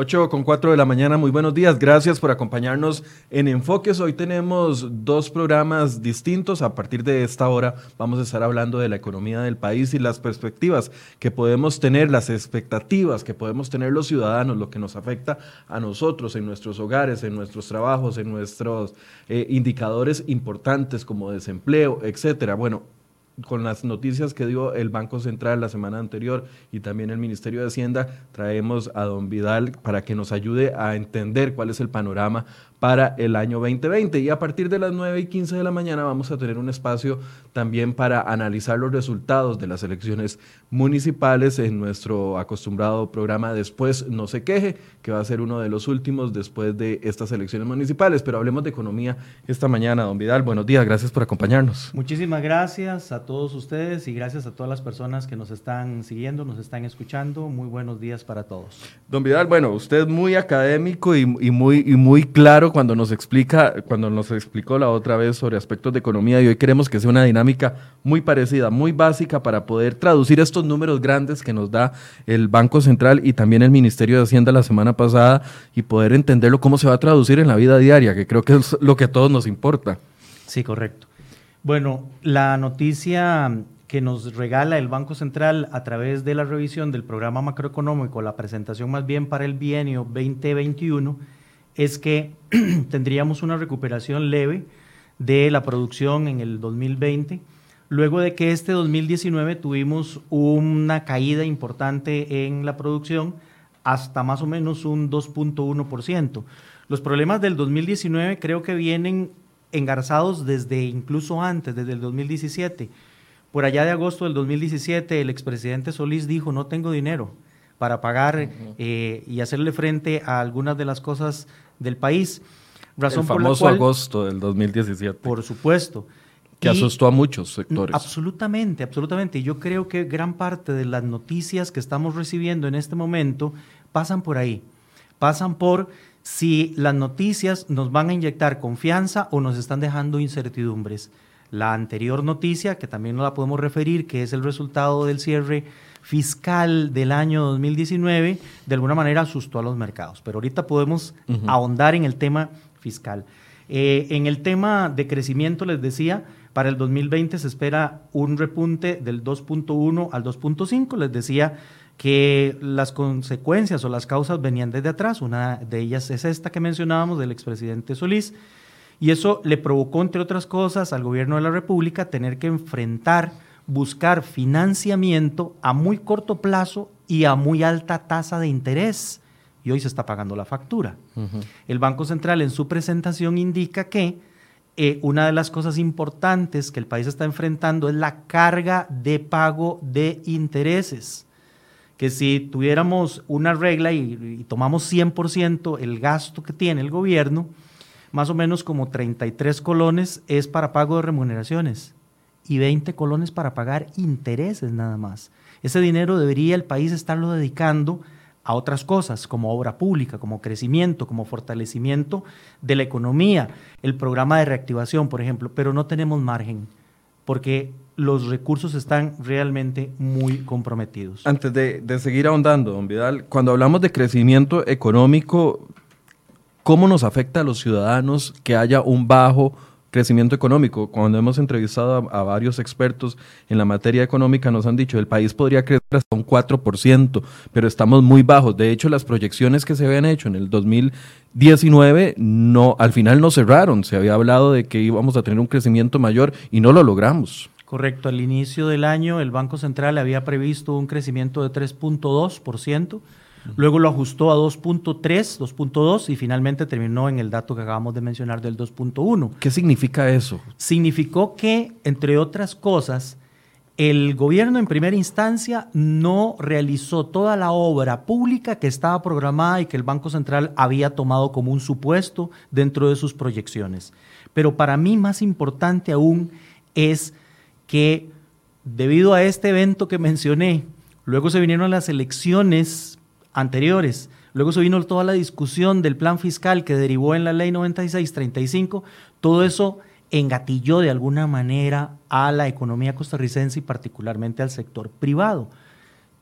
8 con 4 de la mañana, muy buenos días. Gracias por acompañarnos en Enfoques. Hoy tenemos dos programas distintos. A partir de esta hora vamos a estar hablando de la economía del país y las perspectivas que podemos tener, las expectativas que podemos tener los ciudadanos, lo que nos afecta a nosotros en nuestros hogares, en nuestros trabajos, en nuestros eh, indicadores importantes como desempleo, etcétera. Bueno, con las noticias que dio el Banco Central la semana anterior y también el Ministerio de Hacienda, traemos a don Vidal para que nos ayude a entender cuál es el panorama para el año 2020. Y a partir de las 9 y 15 de la mañana vamos a tener un espacio también para analizar los resultados de las elecciones municipales en nuestro acostumbrado programa Después no se queje, que va a ser uno de los últimos después de estas elecciones municipales. Pero hablemos de economía esta mañana. Don Vidal, buenos días, gracias por acompañarnos. Muchísimas gracias a todos ustedes y gracias a todas las personas que nos están siguiendo, nos están escuchando. Muy buenos días para todos. Don Vidal, bueno, usted muy académico y, y muy, y muy claro cuando nos explica, cuando nos explicó la otra vez sobre aspectos de economía y hoy queremos que sea una dinámica muy parecida, muy básica para poder traducir estos números grandes que nos da el Banco Central y también el Ministerio de Hacienda la semana pasada y poder entenderlo cómo se va a traducir en la vida diaria, que creo que es lo que a todos nos importa. Sí, correcto. Bueno, la noticia que nos regala el Banco Central a través de la revisión del programa macroeconómico, la presentación más bien para el bienio 2021, es que tendríamos una recuperación leve de la producción en el 2020, luego de que este 2019 tuvimos una caída importante en la producción hasta más o menos un 2.1%. Los problemas del 2019 creo que vienen engarzados desde incluso antes, desde el 2017. Por allá de agosto del 2017, el expresidente Solís dijo, no tengo dinero para pagar eh, y hacerle frente a algunas de las cosas del país. Razón el famoso agosto del 2017. Por supuesto. Que asustó a muchos sectores. Absolutamente, absolutamente. Yo creo que gran parte de las noticias que estamos recibiendo en este momento pasan por ahí. Pasan por si las noticias nos van a inyectar confianza o nos están dejando incertidumbres. La anterior noticia, que también no la podemos referir, que es el resultado del cierre fiscal del año 2019 de alguna manera asustó a los mercados. Pero ahorita podemos ahondar en el tema fiscal. Eh, en el tema de crecimiento, les decía, para el 2020 se espera un repunte del 2.1 al 2.5. Les decía que las consecuencias o las causas venían desde atrás. Una de ellas es esta que mencionábamos del expresidente Solís. Y eso le provocó, entre otras cosas, al gobierno de la República tener que enfrentar buscar financiamiento a muy corto plazo y a muy alta tasa de interés. Y hoy se está pagando la factura. El Banco Central en su presentación indica que eh, una de las cosas importantes que el país está enfrentando es la carga de pago de intereses. Que si tuviéramos una regla y, y tomamos 100% el gasto que tiene el gobierno, más o menos como 33 colones es para pago de remuneraciones y 20 colones para pagar intereses nada más. Ese dinero debería el país estarlo dedicando a otras cosas, como obra pública, como crecimiento, como fortalecimiento de la economía, el programa de reactivación, por ejemplo, pero no tenemos margen, porque los recursos están realmente muy comprometidos. Antes de, de seguir ahondando, don Vidal, cuando hablamos de crecimiento económico, ¿cómo nos afecta a los ciudadanos que haya un bajo crecimiento económico. Cuando hemos entrevistado a, varios expertos en la materia económica, nos han dicho el país podría crecer hasta un 4%, pero estamos muy bajos. De hecho, las proyecciones que se habían hecho en el 2019 no, al final no cerraron. Se había hablado de que íbamos a tener un crecimiento mayor y no lo logramos. Correcto, al inicio del año el Banco Central había previsto un crecimiento de 3.2%. Luego lo ajustó a 2.3, 2.2 y finalmente terminó en el dato que acabamos de mencionar del 2.1. ¿Qué significa eso? Significó que, entre otras cosas, el gobierno en primera instancia no realizó toda la obra pública que estaba programada y que el Banco Central había tomado como un supuesto dentro de sus proyecciones. Pero para mí más importante aún es que debido a este evento que mencioné, luego se vinieron las elecciones anteriores. Luego se vino toda la discusión del plan fiscal que derivó en la ley 9635. Todo eso engatilló de alguna manera a la economía costarricense y particularmente al sector privado,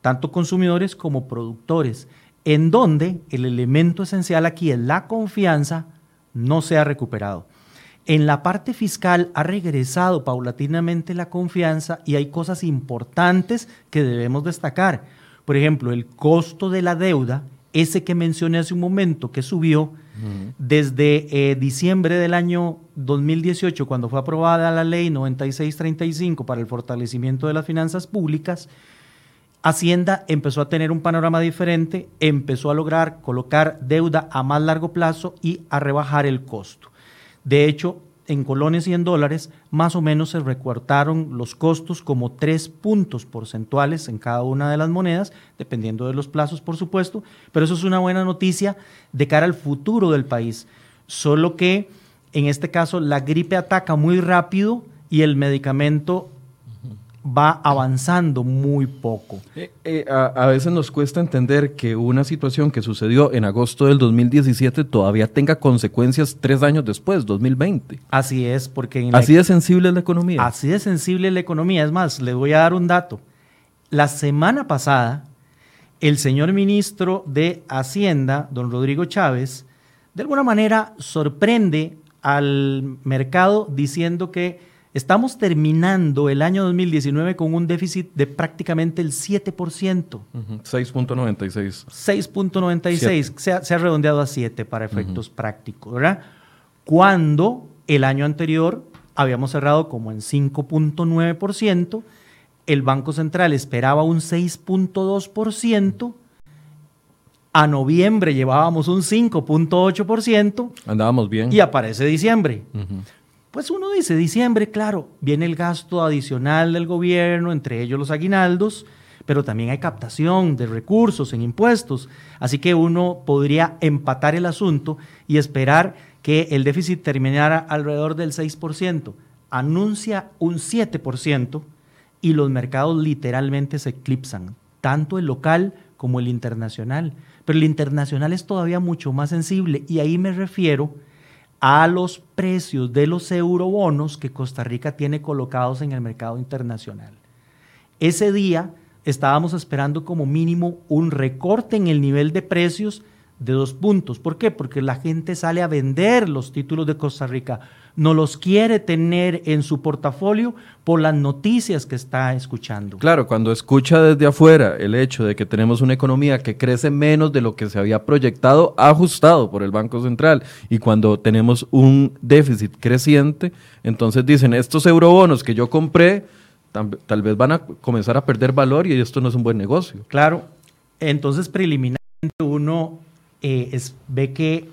tanto consumidores como productores. en donde el elemento esencial aquí es la confianza, no se ha recuperado. En la parte fiscal ha regresado paulatinamente la confianza y hay cosas importantes que debemos destacar. Por ejemplo, el costo de la deuda, ese que mencioné hace un momento, que subió desde eh, diciembre del año 2018, cuando fue aprobada la ley 9635 para el fortalecimiento de las finanzas públicas, Hacienda empezó a tener un panorama diferente, empezó a lograr colocar deuda a más largo plazo y a rebajar el costo. De hecho, en colones y en dólares, más o menos se recortaron los costos como tres puntos porcentuales en cada una de las monedas, dependiendo de los plazos, por supuesto, pero eso es una buena noticia de cara al futuro del país. Solo que en este caso la gripe ataca muy rápido y el medicamento va avanzando muy poco. Eh, eh, a, veces nos cuesta entender que una situación que sucedió en agosto del 2017 todavía tenga consecuencias tres años después, 2020. Así es, porque... así de sensible es la economía. Así de sensible es la economía. Es más, le voy a dar un dato. La semana pasada, el señor ministro de Hacienda, don Rodrigo Chávez, de alguna manera sorprende al mercado diciendo que Estamos terminando el año 2019 con un déficit de prácticamente el 7%. 6.96. 6.96, se, se, ha redondeado a 7 para efectos prácticos, ¿verdad? Cuando el año anterior habíamos cerrado como en 5.9%, el Banco Central esperaba un 6.2%, a noviembre llevábamos un 5.8%. Andábamos bien. Y aparece diciembre. Pues uno dice, diciembre, claro, viene el gasto adicional del gobierno, entre ellos los aguinaldos, pero también hay captación de recursos en impuestos. Así que uno podría empatar el asunto y esperar que el déficit terminara alrededor del 6%. Anuncia un 7% y los mercados literalmente se eclipsan, tanto el local como el internacional. Pero el internacional es todavía mucho más sensible y ahí me refiero a los precios de los eurobonos que Costa Rica tiene colocados en el mercado internacional. Ese día estábamos esperando como mínimo un recorte en el nivel de precios de dos puntos. ¿Por qué? Porque la gente sale a vender los títulos de Costa Rica no los quiere tener en su portafolio por las noticias que está escuchando. Claro, cuando escucha desde afuera el hecho de que tenemos una economía que crece menos de lo que se había proyectado, ajustado por el Banco Central, y cuando tenemos un déficit creciente, entonces dicen, estos eurobonos que yo compré, tal, vez van a comenzar a perder valor y esto no es un buen negocio. Claro, entonces preliminarmente uno eh, ve que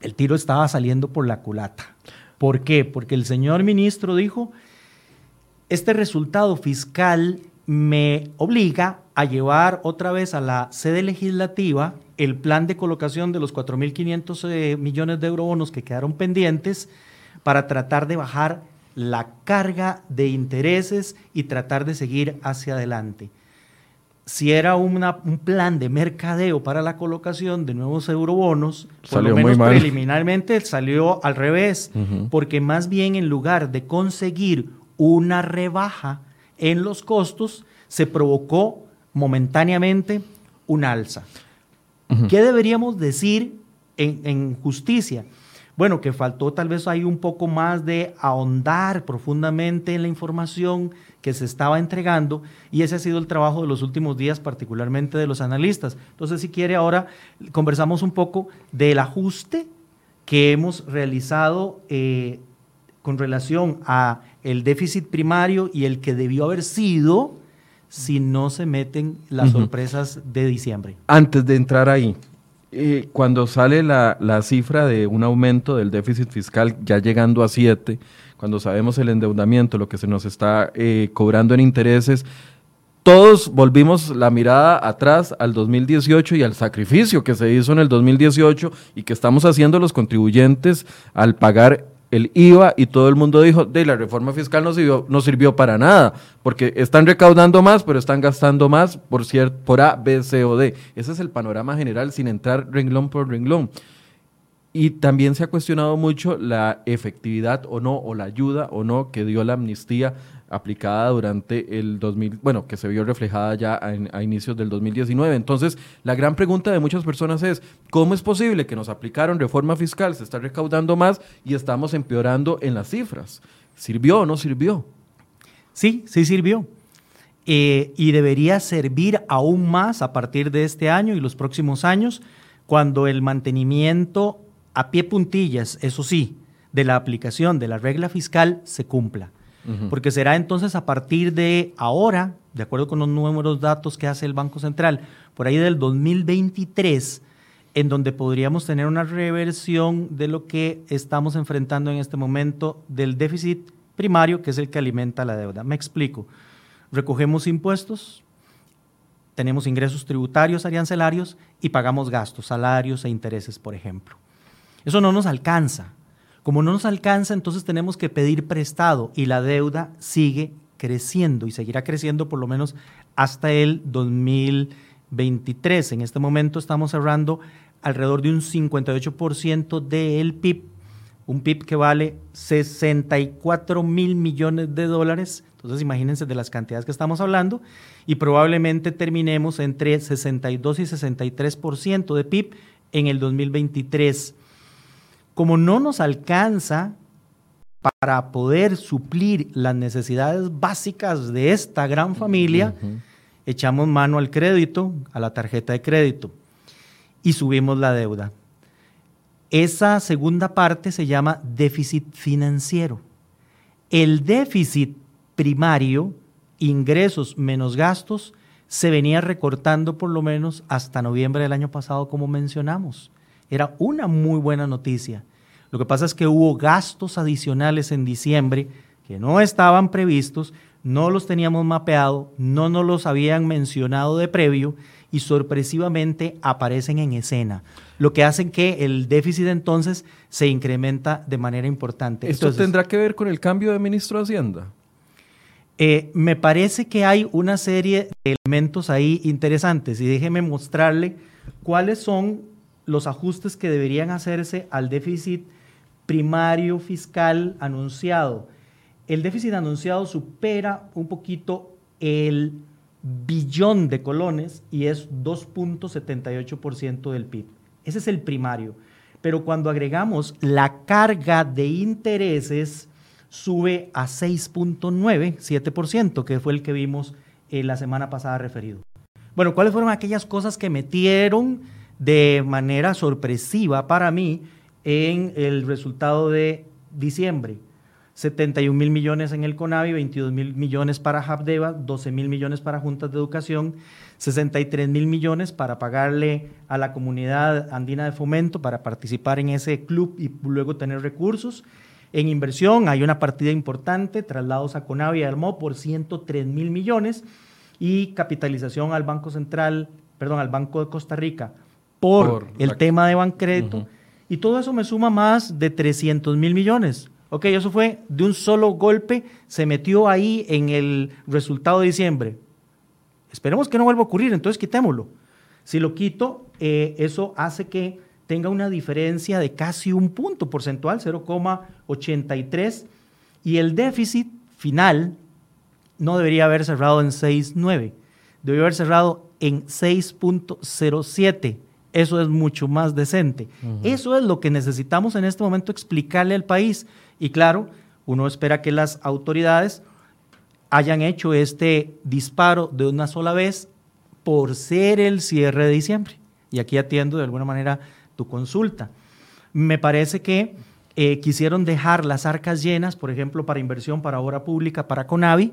el tiro estaba saliendo por la culata. ¿Por qué? Porque el señor ministro dijo, este resultado fiscal me obliga a llevar otra vez a la sede legislativa el plan de colocación de los 4.500 eh, millones de eurobonos que quedaron pendientes para tratar de bajar la carga de intereses y tratar de seguir hacia adelante si era un plan de mercadeo para la colocación de nuevos eurobonos, por lo menos preliminarmente salió al revés, porque más bien en lugar de conseguir una rebaja en los costos, se provocó momentáneamente un alza. ¿Qué deberíamos decir en, en justicia? Bueno, que faltó tal vez ahí un poco más de ahondar profundamente en la información que se estaba entregando y ese ha sido el trabajo de los últimos días, particularmente de los analistas. Entonces, si quiere, ahora conversamos un poco del ajuste que hemos realizado eh, con relación a el déficit primario y el que debió haber sido si no se meten las sorpresas de diciembre. Antes de entrar ahí, eh, cuando sale la, cifra de un aumento del déficit fiscal ya llegando a 7, cuando sabemos el endeudamiento, lo que se nos está eh, cobrando en intereses, todos volvimos la mirada atrás al 2018 y al sacrificio que se hizo en el 2018 y que estamos haciendo los contribuyentes al pagar el IVA y todo el mundo dijo, de la reforma fiscal no sirvió, no sirvió para nada, porque están recaudando más, pero están gastando más por, por A, B, C o D. Ese es el panorama general sin entrar renglón por renglón. Y también se ha cuestionado mucho la efectividad o no, o la ayuda o no que dio la amnistía aplicada durante el 2000, bueno, que se vio reflejada ya a, inicios del 2019. Entonces, la gran pregunta de muchas personas es, ¿cómo es posible que nos aplicaron reforma fiscal, se está recaudando más y estamos empeorando en las cifras? ¿Sirvió o no sirvió? Sí, sí sirvió. Eh, y debería servir aún más a partir de este año y los próximos años, cuando el mantenimiento a pie puntillas, eso sí, de la aplicación de la regla fiscal se cumpla. Porque será entonces a partir de ahora, de acuerdo con los números datos que hace el Banco Central, por ahí del 2023, en donde podríamos tener una reversión de lo que estamos enfrentando en este momento del déficit primario, que es el que alimenta la deuda. Me explico. Recogemos impuestos, tenemos ingresos tributarios arancelarios y pagamos gastos, salarios e intereses, por ejemplo. Eso no nos alcanza. Como no nos alcanza, entonces tenemos que pedir prestado y la deuda sigue creciendo y seguirá creciendo por lo menos hasta el 2023. En este momento estamos cerrando alrededor de un 58% del PIB, un PIB que vale 64 mil millones de dólares. Entonces imagínense de las cantidades que estamos hablando y probablemente terminemos entre 62 y 63% de PIB en el 2023 como no nos alcanza para poder suplir las necesidades básicas de esta gran familia, echamos mano al crédito, a la tarjeta de crédito, y subimos la deuda. Esa segunda parte se llama déficit financiero. El déficit primario, ingresos menos gastos, se venía recortando por lo menos hasta noviembre del año pasado, como mencionamos. Era una muy buena noticia. Lo que pasa es que hubo gastos adicionales en diciembre que no estaban previstos, no los teníamos mapeado, no nos los habían mencionado de previo y sorpresivamente aparecen en escena, lo que hace que el déficit entonces se incrementa de manera importante. ¿Esto tendrá que ver con el cambio de ministro de Hacienda? Eh, me parece que hay una serie de elementos ahí interesantes y déjeme mostrarle cuáles son los ajustes que deberían hacerse al déficit primario fiscal anunciado. El déficit anunciado supera un poquito el billón de colones y es 2.78% del PIB. Ese es el primario. Pero cuando agregamos la carga de intereses, sube a 6.97%, que fue el que vimos en la semana pasada referido. Bueno, ¿cuáles fueron aquellas cosas que metieron de manera sorpresiva para mí en el resultado de diciembre. 71 mil millones en el CONAVI, 22 mil millones para HAPDEVA, 12 mil millones para juntas de educación, 63 mil millones para pagarle a la comunidad andina de fomento para participar en ese club y luego tener recursos. En inversión hay una partida importante, traslados a CONAVI y al MO por 103 mil millones y capitalización al Banco Central, perdón, al Banco de Costa Rica por, el tema de Bancredo. Y todo eso me suma más de 300 mil millones. Ok, eso fue de un solo golpe, se metió ahí en el resultado de diciembre. Esperemos que no vuelva a ocurrir, entonces quitémoslo. Si lo quito, eh, eso hace que tenga una diferencia de casi un punto porcentual, 0,83, y el déficit final no debería haber cerrado en 6,9, debería haber cerrado en 6.07 eso es mucho más decente. Eso es lo que necesitamos en este momento explicarle al país. Y claro, uno espera que las autoridades hayan hecho este disparo de una sola vez por ser el cierre de diciembre. Y aquí atiendo de alguna manera tu consulta. Me parece que eh, quisieron dejar las arcas llenas, por ejemplo, para inversión, para obra pública, para CONAVI,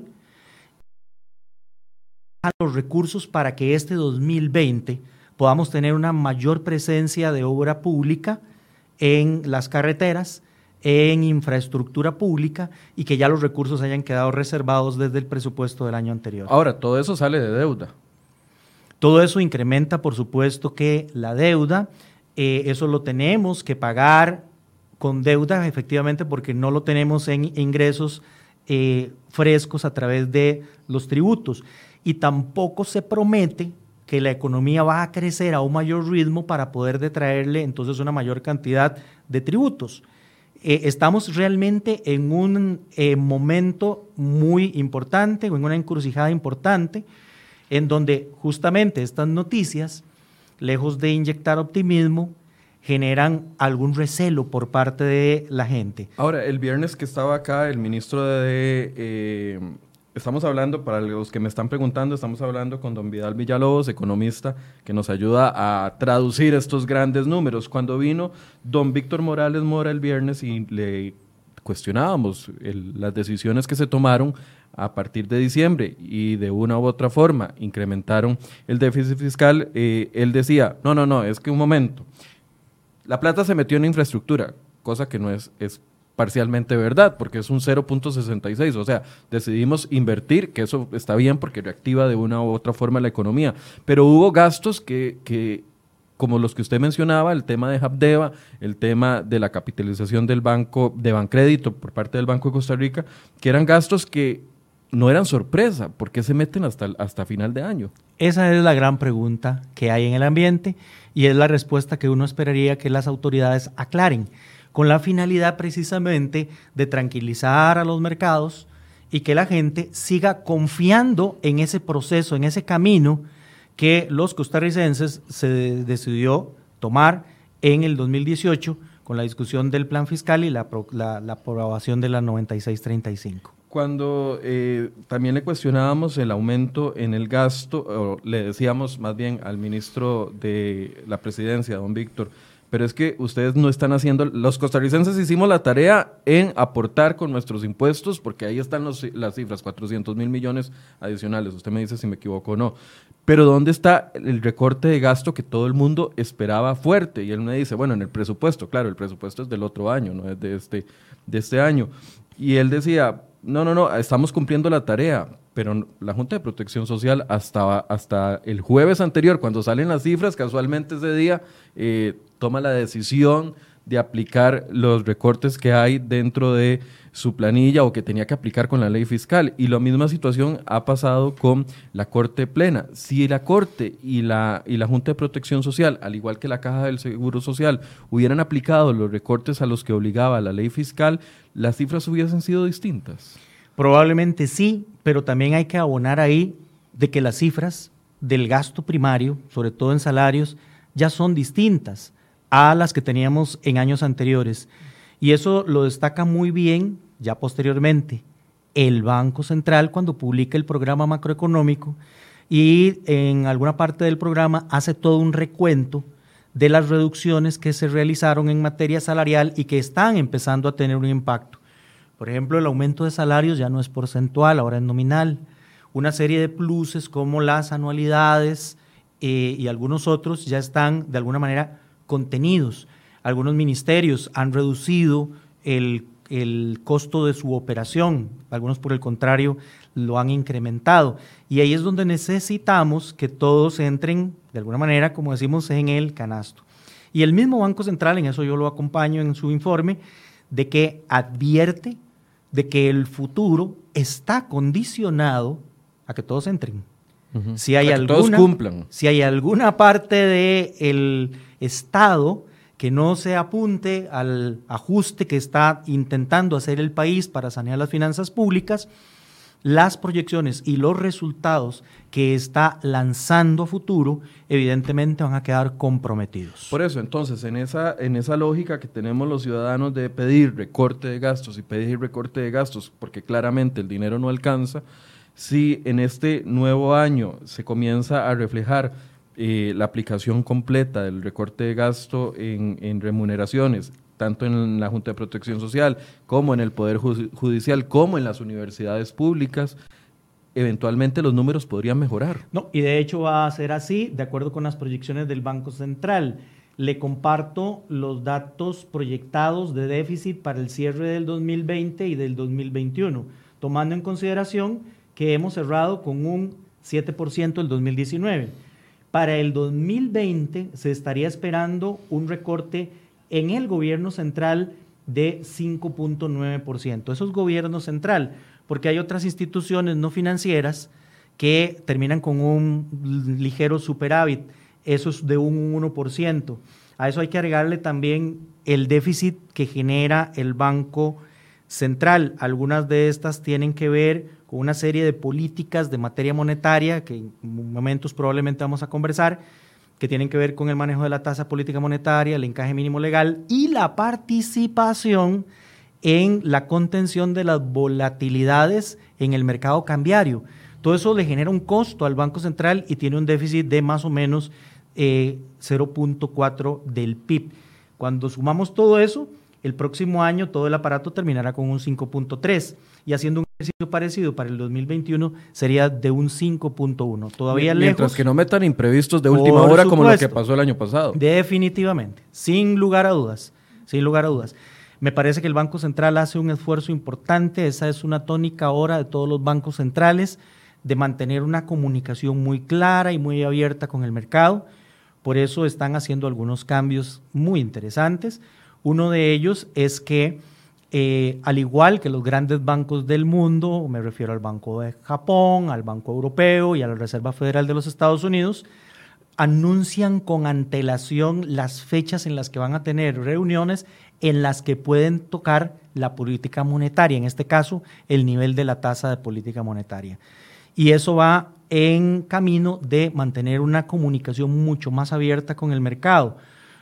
los recursos para que este 2020 podamos tener una mayor presencia de obra pública en las carreteras, en infraestructura pública y que ya los recursos hayan quedado reservados desde el presupuesto del año anterior. Ahora, todo eso sale de deuda. Todo eso incrementa, por supuesto, que la deuda, eh, eso lo tenemos que pagar con deuda, efectivamente, porque no lo tenemos en ingresos eh, frescos a través de los tributos. Y tampoco se promete que la economía va a crecer a un mayor ritmo para poder detraerle entonces una mayor cantidad de tributos. Eh, estamos realmente en un eh, momento muy importante, en una encrucijada importante, en donde justamente estas noticias, lejos de inyectar optimismo, generan algún recelo por parte de la gente. Ahora, el viernes que estaba acá, el ministro de... Eh, estamos hablando, para los que me están preguntando, estamos hablando con don Vidal Villalobos, economista, que nos ayuda a traducir estos grandes números. Cuando vino don Víctor Morales Mora el viernes y le cuestionábamos las decisiones que se tomaron a partir de diciembre y de una u otra forma incrementaron el déficit fiscal, eh, él decía, no, no, no, es que un momento, la plata se metió en infraestructura, cosa que no es, es parcialmente verdad, porque es un 0.66, o sea, decidimos invertir, que eso está bien porque reactiva de una u otra forma la economía, pero hubo gastos que, que como los que usted mencionaba, el tema de Habdeba, el tema de la capitalización del banco, de Bancrédito por parte del Banco de Costa Rica, que eran gastos que no eran sorpresa, ¿por qué se meten hasta, hasta final de año? Esa es la gran pregunta que hay en el ambiente y es la respuesta que uno esperaría que las autoridades aclaren, con la finalidad precisamente de tranquilizar a los mercados y que la gente siga confiando en ese proceso, en ese camino que los costarricenses se decidió tomar en el 2018 con la discusión del plan fiscal y la, aprobación de la 9635 cuando eh, también le cuestionábamos el aumento en el gasto, o le decíamos más bien al ministro de la presidencia, don Víctor, pero es que ustedes no están haciendo, los costarricenses hicimos la tarea en aportar con nuestros impuestos, porque ahí están las cifras, 400 mil millones adicionales, usted me dice si me equivoco o no, pero ¿dónde está el recorte de gasto que todo el mundo esperaba fuerte? Y él me dice, bueno, en el presupuesto, claro, el presupuesto es del otro año, no es de este, de este año. Y él decía, no, no, no, estamos cumpliendo la tarea, pero la Junta de Protección Social hasta, hasta el jueves anterior, cuando salen las cifras, casualmente ese día, eh, toma la decisión de aplicar los recortes que hay dentro de su planilla o que tenía que aplicar con la ley fiscal. Y la misma situación ha pasado con la Corte Plena. Si la Corte y la, y la Junta de Protección Social, al igual que la Caja del Seguro Social, hubieran aplicado los recortes a los que obligaba la ley fiscal, las cifras hubiesen sido distintas. Probablemente sí, pero también hay que abonar ahí de que las cifras del gasto primario, sobre todo en salarios, ya son distintas a las que teníamos en años anteriores. Y eso lo destaca muy bien ya posteriormente el Banco Central cuando publica el programa macroeconómico y en alguna parte del programa hace todo un recuento de las reducciones que se realizaron en materia salarial y que están empezando a tener un impacto. Por ejemplo, el aumento de salarios ya no es porcentual, ahora es nominal. Una serie de pluses como las anualidades eh, y algunos otros ya están de alguna manera contenidos. Algunos ministerios han reducido el, el costo de su operación, algunos por el contrario lo han incrementado. Y ahí es donde necesitamos que todos entren, de alguna manera, como decimos, en el canasto. Y el mismo Banco Central, en eso yo lo acompaño en su informe, de que advierte de que el futuro está condicionado a que todos entren. si, hay alguna, todos cumplan. si hay alguna parte del Estado que no se apunte al ajuste que está intentando hacer el país para sanear las finanzas públicas, las proyecciones y los resultados que está lanzando a futuro, evidentemente van a quedar comprometidos. Por eso, entonces, en esa, en esa lógica que tenemos los ciudadanos de pedir recorte de gastos y pedir recorte de gastos, porque claramente el dinero no alcanza, si en este nuevo año se comienza a reflejar eh, la aplicación completa del recorte de gasto en, en remuneraciones tanto en la Junta de Protección Social como en el Poder Judicial, como en las universidades públicas, eventualmente los números podrían mejorar. No, y de hecho va a ser así, de acuerdo con las proyecciones del Banco Central. Le comparto los datos proyectados de déficit para el cierre del 2020 y del 2021, tomando en consideración que hemos cerrado con un 7% el 2019. Para el 2020 se estaría esperando un recorte en el gobierno central de 5.9%. Eso es gobierno central, porque hay otras instituciones no financieras que terminan con un ligero superávit. Eso es de un 1%. A eso hay que agregarle también el déficit que genera el Banco Central. Algunas de estas tienen que ver con una serie de políticas de materia monetaria que en momentos probablemente vamos a conversar, que tienen que ver con el manejo de la tasa política monetaria, el encaje mínimo legal y la participación en la contención de las volatilidades en el mercado cambiario. Todo eso le genera un costo al Banco Central y tiene un déficit de más o menos 0.4 eh, del PIB. Cuando sumamos todo eso, el próximo año todo el aparato terminará con un 5.3 y haciendo un parecido para el 2021 sería de un 5.1. Todavía lejos. Mientras que no metan imprevistos de última hora como lo que pasó el año pasado. Definitivamente, sin lugar a dudas, sin lugar a dudas. Me parece que el Banco Central hace un esfuerzo importante, esa es una tónica ahora de todos los bancos centrales, de mantener una comunicación muy clara y muy abierta con el mercado. Por eso están haciendo algunos cambios muy interesantes. Uno de ellos es que, eh, al igual que los grandes bancos del mundo, me refiero al Banco de Japón, al Banco Europeo y a la Reserva Federal de los Estados Unidos, anuncian con antelación las fechas en las que van a tener reuniones en las que pueden tocar la política monetaria, en este caso el nivel de la tasa de política monetaria. Y eso va en camino de mantener una comunicación mucho más abierta con el mercado.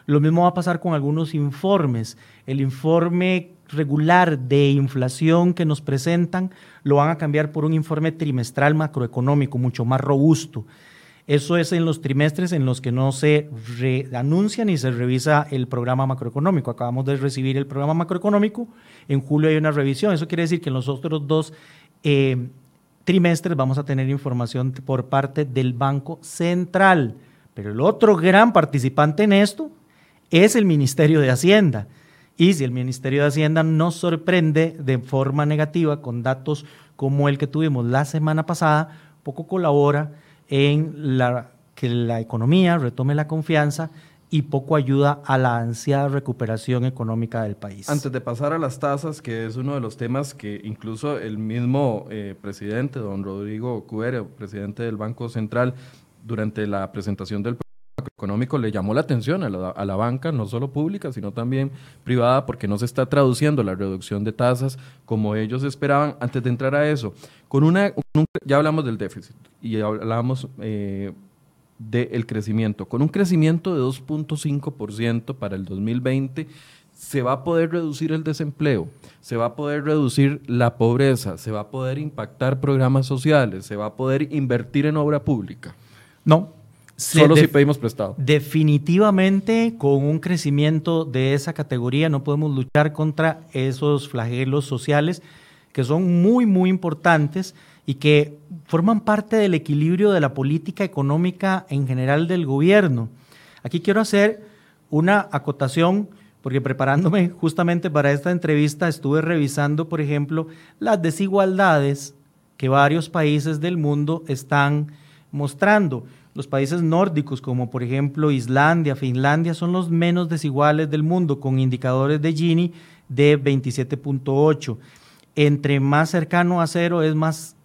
Lo mismo va a pasar con algunos informes. El informe regular de inflación que nos presentan lo van a cambiar por un informe trimestral macroeconómico mucho más robusto. Eso es en los trimestres en los que no se anuncia ni se revisa el programa macroeconómico. Acabamos de recibir el programa macroeconómico, en julio hay una revisión. Eso quiere decir que en los otros dos eh, trimestres vamos a tener información por parte del Banco Central. Pero el otro gran participante en esto es el Ministerio de Hacienda. Y si el Ministerio de Hacienda nos sorprende de forma negativa con datos como el que tuvimos la semana pasada, poco colabora en la, que la economía retome la confianza y poco ayuda a la ansiada recuperación económica del país. Antes de pasar a las tasas, que es uno de los temas que incluso el mismo eh, presidente, don Rodrigo Cuero, presidente del Banco Central, durante la presentación del económico le llamó la atención a la, banca, no solo pública, sino también privada, porque no se está traduciendo la reducción de tasas como ellos esperaban. Antes de entrar a eso, con una, ya hablamos del déficit y hablamos eh, del crecimiento. Con un crecimiento de 2.5% para el 2020, se va a poder reducir el desempleo, se va a poder reducir la pobreza, se va a poder impactar programas sociales, se va a poder invertir en obra pública. No, Solo si pedimos prestado. Definitivamente, con un crecimiento de esa categoría, no podemos luchar contra esos flagelos sociales que son muy, muy importantes y que forman parte del equilibrio de la política económica en general del gobierno. Aquí quiero hacer una acotación, porque preparándome justamente para esta entrevista estuve revisando, por ejemplo, las desigualdades que varios países del mundo están mostrando. Los países nórdicos, como por ejemplo Islandia, Finlandia, son los menos desiguales del mundo, con indicadores de Gini de 27.8. Entre más cercano a cero es más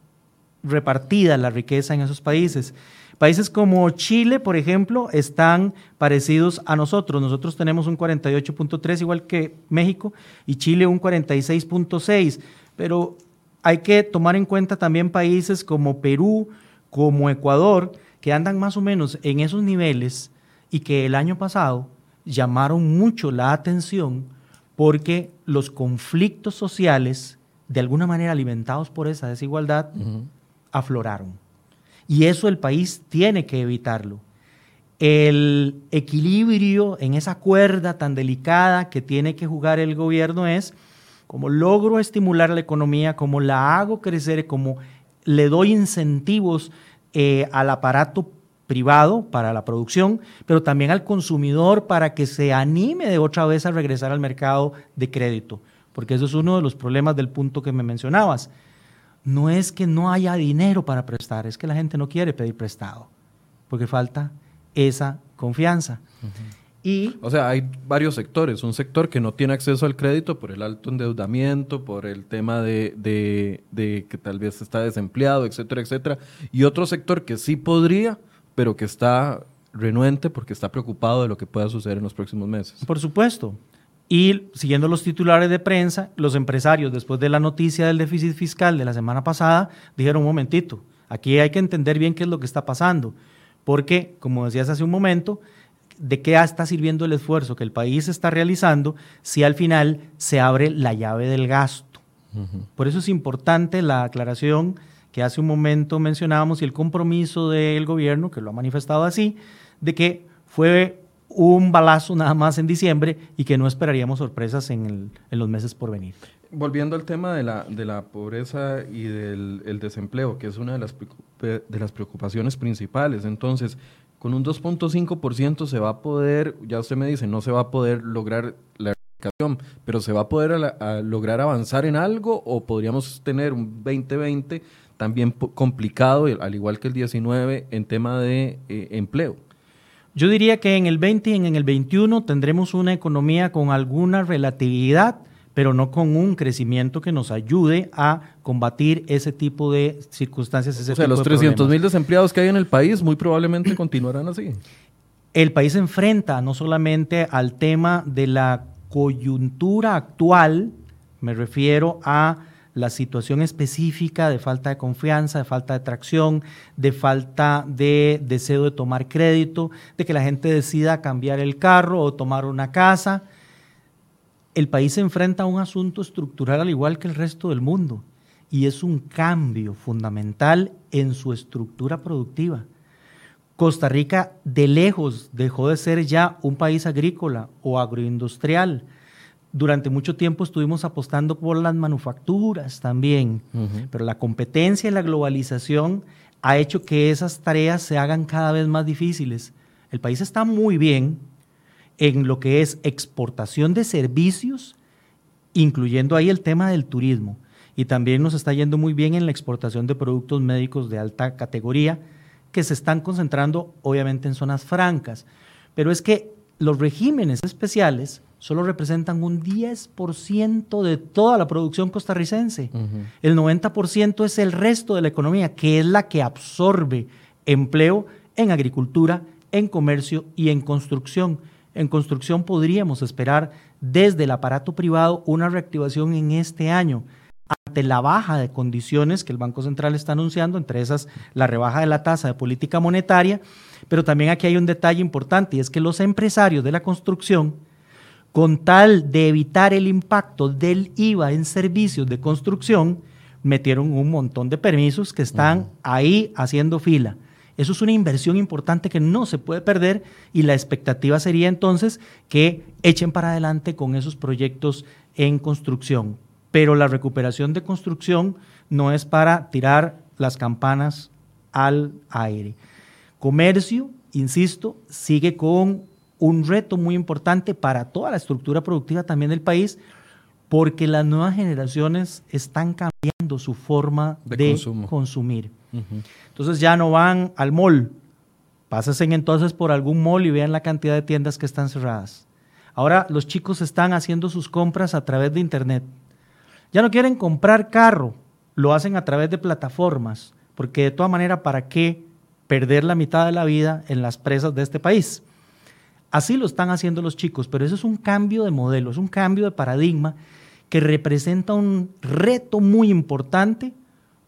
repartida la riqueza en esos países. Países como Chile, por ejemplo, están parecidos a nosotros. Nosotros tenemos un 48.3 igual que México y Chile un 46.6. Pero hay que tomar en cuenta también países como Perú, como Ecuador, que andan más o menos en esos niveles y que el año pasado llamaron mucho la atención porque los conflictos sociales, de alguna manera alimentados por esa desigualdad, afloraron. Y eso el país tiene que evitarlo. El equilibrio en esa cuerda tan delicada que tiene que jugar el gobierno es cómo logro estimular la economía, cómo la hago crecer, cómo le doy incentivos eh, al aparato privado para la producción, pero también al consumidor para que se anime de otra vez a regresar al mercado de crédito, porque eso es uno de los problemas del punto que me mencionabas. No es que no haya dinero para prestar, es que la gente no quiere pedir prestado, porque falta esa confianza. Y, o sea, hay varios sectores. Un sector que no tiene acceso al crédito por el alto endeudamiento, por el tema de, de, que tal vez está desempleado, etcétera, etcétera. Y otro sector que sí podría, pero que está renuente porque está preocupado de lo que pueda suceder en los próximos meses. Por supuesto. Y siguiendo los titulares de prensa, los empresarios, después de la noticia del déficit fiscal de la semana pasada, dijeron un momentito, aquí hay que entender bien qué es lo que está pasando. Porque, como decías hace un momento, de qué está sirviendo el esfuerzo que el país está realizando si al final se abre la llave del gasto. Por eso es importante la aclaración que hace un momento mencionábamos y el compromiso del gobierno, que lo ha manifestado así, de que fue un balazo nada más en diciembre y que no esperaríamos sorpresas en, los meses por venir. Volviendo al tema de la, de la pobreza y del desempleo, que es una de las, de las preocupaciones principales. Entonces, con un 2.5% se va a poder, ya usted me dice, no se va a poder lograr la erradicación, pero se va a poder lograr avanzar en algo o podríamos tener un 2020 también complicado, al igual que el 19, en tema de eh, empleo. Yo diría que en el 20 y en el 21 tendremos una economía con alguna relatividad pero no con un crecimiento que nos ayude a combatir ese tipo de circunstancias. o sea, los 300 mil desempleados que hay en el país muy probablemente continuarán así. El país se enfrenta no solamente al tema de la coyuntura actual, me refiero a la situación específica de falta de confianza, de falta de tracción, de falta de deseo de tomar crédito, de que la gente decida cambiar el carro o tomar una casa, el país se enfrenta a un asunto estructural al igual que el resto del mundo y es un cambio fundamental en su estructura productiva. Costa Rica de lejos dejó de ser ya un país agrícola o agroindustrial. Durante mucho tiempo estuvimos apostando por las manufacturas también, pero la competencia y la globalización ha hecho que esas tareas se hagan cada vez más difíciles. El país está muy bien, en lo que es exportación de servicios, incluyendo ahí el tema del turismo. Y también nos está yendo muy bien en la exportación de productos médicos de alta categoría, que se están concentrando obviamente en zonas francas. Pero es que los regímenes especiales solo representan un 10% de toda la producción costarricense. El 90% es el resto de la economía, que es la que absorbe empleo en agricultura, en comercio y en construcción. En construcción podríamos esperar desde el aparato privado una reactivación en este año ante la baja de condiciones que el Banco Central está anunciando, entre esas la rebaja de la tasa de política monetaria, pero también aquí hay un detalle importante y es que los empresarios de la construcción, con tal de evitar el impacto del IVA en servicios de construcción, metieron un montón de permisos que están ahí haciendo fila. Eso es una inversión importante que no se puede perder y la expectativa sería entonces que echen para adelante con esos proyectos en construcción. Pero la recuperación de construcción no es para tirar las campanas al aire. Comercio, insisto, sigue con un reto muy importante para toda la estructura productiva también del país, porque las nuevas generaciones están cambiando su forma de, consumir. Entonces ya no van al mall. Pásense entonces por algún mall y vean la cantidad de tiendas que están cerradas. Ahora los chicos están haciendo sus compras a través de Internet. Ya no quieren comprar carro, lo hacen a través de plataformas, porque de todas maneras, ¿para qué perder la mitad de la vida en las presas de este país? Así lo están haciendo los chicos, pero eso es un cambio de modelo, es un cambio de paradigma que representa un reto muy importante,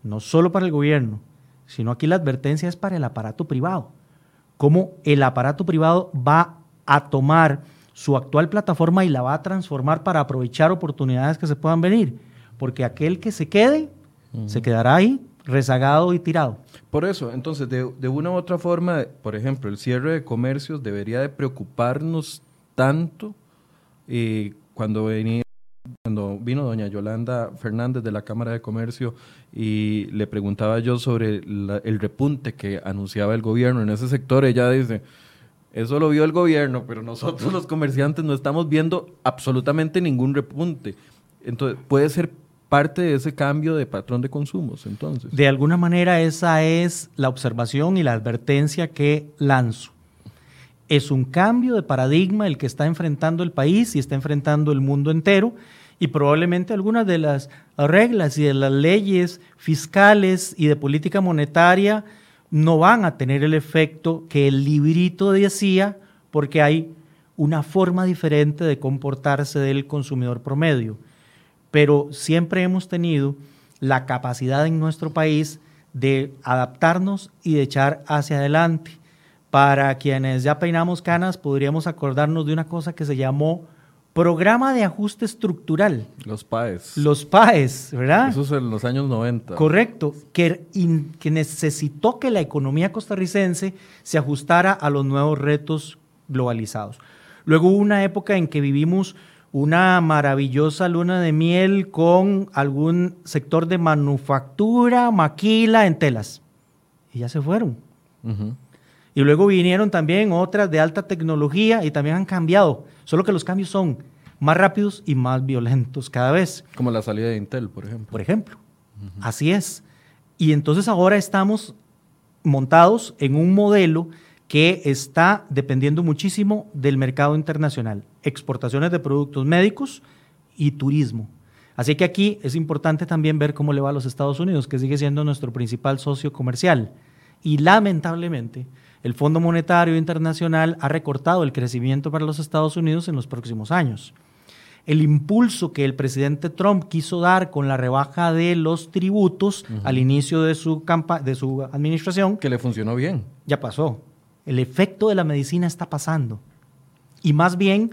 no solo para el gobierno, sino aquí la advertencia es para el aparato privado. Cómo el aparato privado va a tomar su actual plataforma y la va a transformar para aprovechar oportunidades que se puedan venir. Porque aquel que se quede, se quedará ahí rezagado y tirado. Por eso, entonces, de, una u otra forma, por ejemplo, el cierre de comercios debería de preocuparnos tanto eh, cuando venía cuando vino doña Yolanda Fernández de la Cámara de Comercio y le preguntaba yo sobre el repunte que anunciaba el gobierno en ese sector, ella dice, eso lo vio el gobierno, pero nosotros los comerciantes no estamos viendo absolutamente ningún repunte. Entonces, puede ser parte de ese cambio de patrón de consumos, entonces. De alguna manera esa es la observación y la advertencia que lanzo. Es un cambio de paradigma el que está enfrentando el país y está enfrentando el mundo entero y probablemente algunas de las reglas y de las leyes fiscales y de política monetaria no van a tener el efecto que el librito decía porque hay una forma diferente de comportarse del consumidor promedio. Pero siempre hemos tenido la capacidad en nuestro país de adaptarnos y de echar hacia adelante. Para quienes ya peinamos canas, podríamos acordarnos de una cosa que se llamó Programa de Ajuste Estructural. Los PAES. Los PAES, ¿verdad? Eso es en los años 90. Correcto, que, que necesitó que la economía costarricense se ajustara a los nuevos retos globalizados. Luego hubo una época en que vivimos una maravillosa luna de miel con algún sector de manufactura, maquila en telas. Y ya se fueron. Y luego vinieron también otras de alta tecnología y también han cambiado. Solo que los cambios son más rápidos y más violentos cada vez. Como la salida de Intel, por ejemplo. Por ejemplo. Así es. Y entonces ahora estamos montados en un modelo que está dependiendo muchísimo del mercado internacional, exportaciones de productos médicos y turismo. Así que aquí es importante también ver cómo le va a los Estados Unidos, que sigue siendo nuestro principal socio comercial. Y lamentablemente, el Fondo Monetario Internacional ha recortado el crecimiento para los Estados Unidos en los próximos años. El impulso que el presidente Trump quiso dar con la rebaja de los tributos al inicio de su, de su administración. Que le funcionó bien. Ya pasó. El efecto de la medicina está pasando. Y más bien,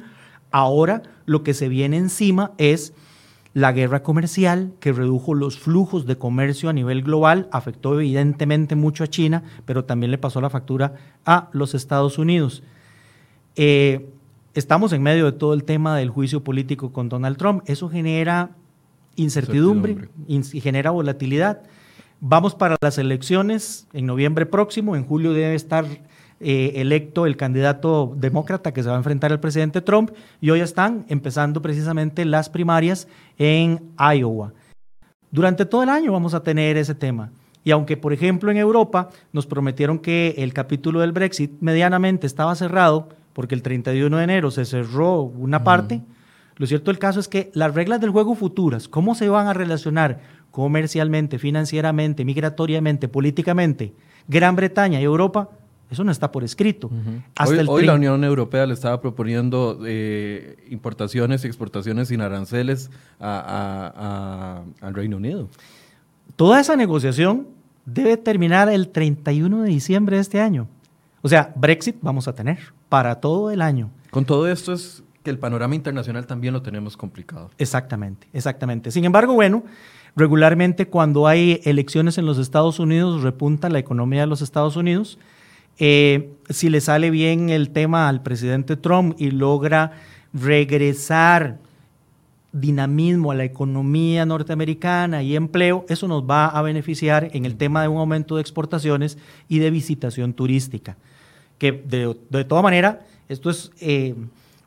ahora lo que se viene encima es la guerra comercial que redujo los flujos de comercio a nivel global, afectó evidentemente mucho a China, pero también le pasó la factura a los Estados Unidos. Eh, estamos en medio de todo el tema del juicio político con Donald Trump. Eso genera incertidumbre, y genera volatilidad. Vamos para las elecciones en noviembre próximo, en julio debe estar eh, electo el candidato demócrata que se va a enfrentar al presidente Trump y hoy están empezando precisamente las primarias en Iowa. Durante todo el año vamos a tener ese tema. Y aunque, por ejemplo, en Europa nos prometieron que el capítulo del Brexit medianamente estaba cerrado, porque el 31 de enero se cerró una parte, lo cierto del caso es que las reglas del juego futuras, cómo se van a relacionar comercialmente, financieramente, migratoriamente, políticamente, Gran Bretaña y Europa, eso no está por escrito. hoy, la Unión Europea le estaba proponiendo eh, importaciones y exportaciones sin aranceles al Reino Unido. Toda esa negociación debe terminar el 31 de diciembre de este año. O sea, Brexit vamos a tener para todo el año. Con todo esto es que el panorama internacional también lo tenemos complicado. Exactamente, exactamente. Sin embargo, bueno, regularmente cuando hay elecciones en los Estados Unidos repunta la economía de los Estados Unidos eh, si le sale bien el tema al presidente Trump y logra regresar dinamismo a la economía norteamericana y empleo, eso nos va a beneficiar en el tema de un aumento de exportaciones y de visitación turística. Que de, de toda manera, esto es eh,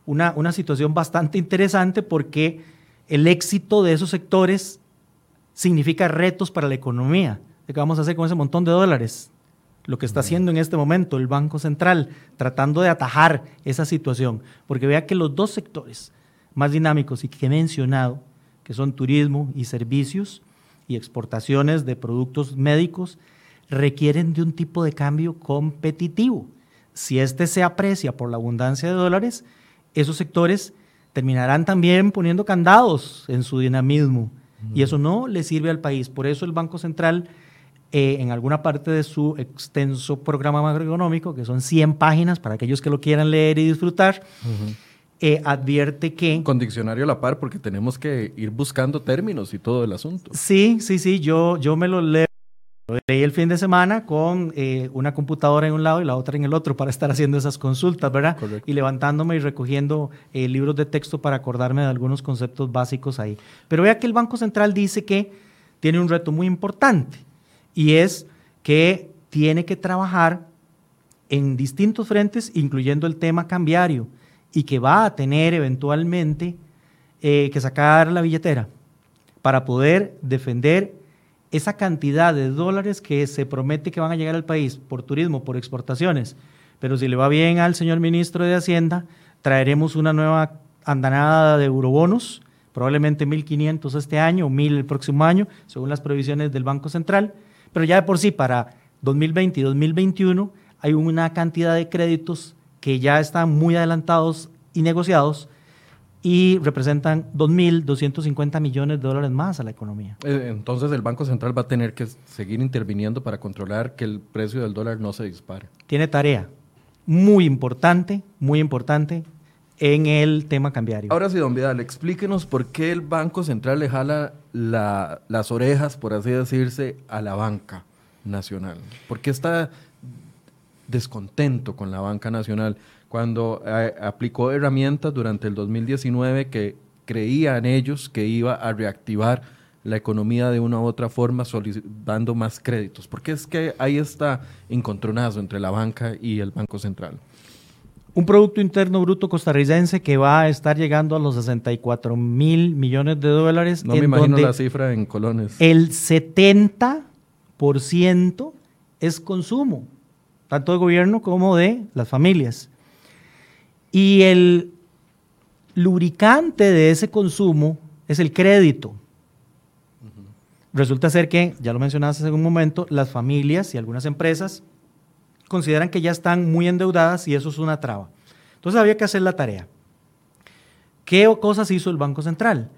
una, una situación bastante interesante porque el éxito de esos sectores significa retos para la economía. ¿Qué vamos a hacer con ese montón de dólares? Lo que está haciendo en este momento el Banco Central, tratando de atajar esa situación, porque vea que los dos sectores más dinámicos y que he mencionado, que son turismo y servicios y exportaciones de productos médicos, requieren de un tipo de cambio competitivo. Si este se aprecia por la abundancia de dólares, esos sectores terminarán también poniendo candados en su dinamismo y eso no le sirve al país. Por eso el Banco Central eh, en alguna parte de su extenso programa macroeconómico, que son 100 páginas para aquellos que lo quieran leer y disfrutar, eh, advierte que... Con diccionario a la par, porque tenemos que ir buscando términos y todo el asunto. Sí, sí, sí, yo, yo me lo leo. Lo leí el fin de semana con eh, una computadora en un lado y la otra en el otro para estar haciendo esas consultas, ¿verdad? Y levantándome y recogiendo libros de texto para acordarme de algunos conceptos básicos ahí. Pero vea que el Banco Central dice que tiene un reto muy importante y es que tiene que trabajar en distintos frentes, incluyendo el tema cambiario, y que va a tener eventualmente eh, que sacar la billetera para poder defender esa cantidad de dólares que se promete que van a llegar al país por turismo, por exportaciones, pero si le va bien al señor ministro de Hacienda, traeremos una nueva andanada de eurobonos, probablemente 1.500 este año o 1.000 el próximo año, según las previsiones del Banco Central, pero ya de por sí para 2020 y 2021 hay una cantidad de créditos que ya están muy adelantados y negociados y representan 2.250 millones de dólares más a la economía. Eh, entonces el Banco Central va a tener que seguir interviniendo para controlar que el precio del dólar no se dispare. Tiene tarea muy importante, muy importante en el tema cambiario. Ahora sí, don Vidal, explíquenos por qué el Banco Central le jala las orejas, por así decirse, a la banca nacional. ¿Por qué está descontento con la banca nacional cuando eh, aplicó herramientas durante el 2019 que creían ellos que iba a reactivar la economía de una u otra forma dando más créditos? ¿Por qué es que hay este encontronazo entre la banca y el Banco Central? Un Producto Interno Bruto costarricense que va a estar llegando a los 64 mil millones de dólares. No me imagino la cifra en colones. El 70% es consumo, tanto de gobierno como de las familias. Y el lubricante de ese consumo es el crédito. Resulta ser que, ya lo mencionaste hace un momento, las familias y algunas empresas consideran que ya están muy endeudadas y eso es una traba. Entonces había que hacer la tarea. ¿Qué cosas hizo el Banco Central?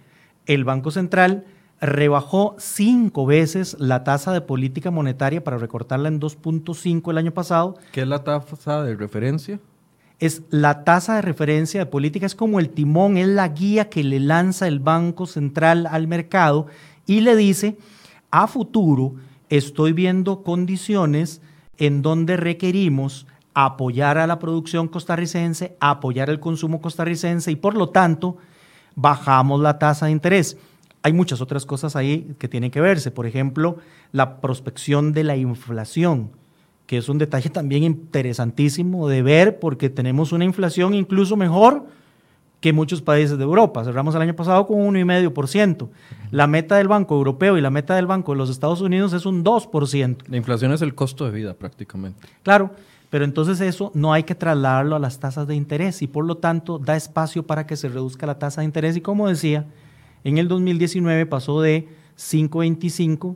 El Banco Central rebajó cinco veces la tasa de política monetaria para recortarla en 2.5 el año pasado. ¿Qué es la tasa de referencia? Es la tasa de referencia de política, es como el timón, es la guía que le lanza el Banco Central al mercado y le dice, a futuro estoy viendo condiciones en donde requerimos apoyar a la producción costarricense, apoyar el consumo costarricense y por lo tanto bajamos la tasa de interés. Hay muchas otras cosas ahí que tienen que verse, por ejemplo, la prospección de la inflación, que es un detalle también interesantísimo de ver porque tenemos una inflación incluso mejor que muchos países de Europa. Cerramos el año pasado con un 1,5%. La meta del Banco Europeo y la meta del Banco de los Estados Unidos es un 2%. La inflación es el costo de vida prácticamente. Claro, pero entonces eso no hay que trasladarlo a las tasas de interés y por lo tanto da espacio para que se reduzca la tasa de interés y como decía, en el 2019 pasó de 5.25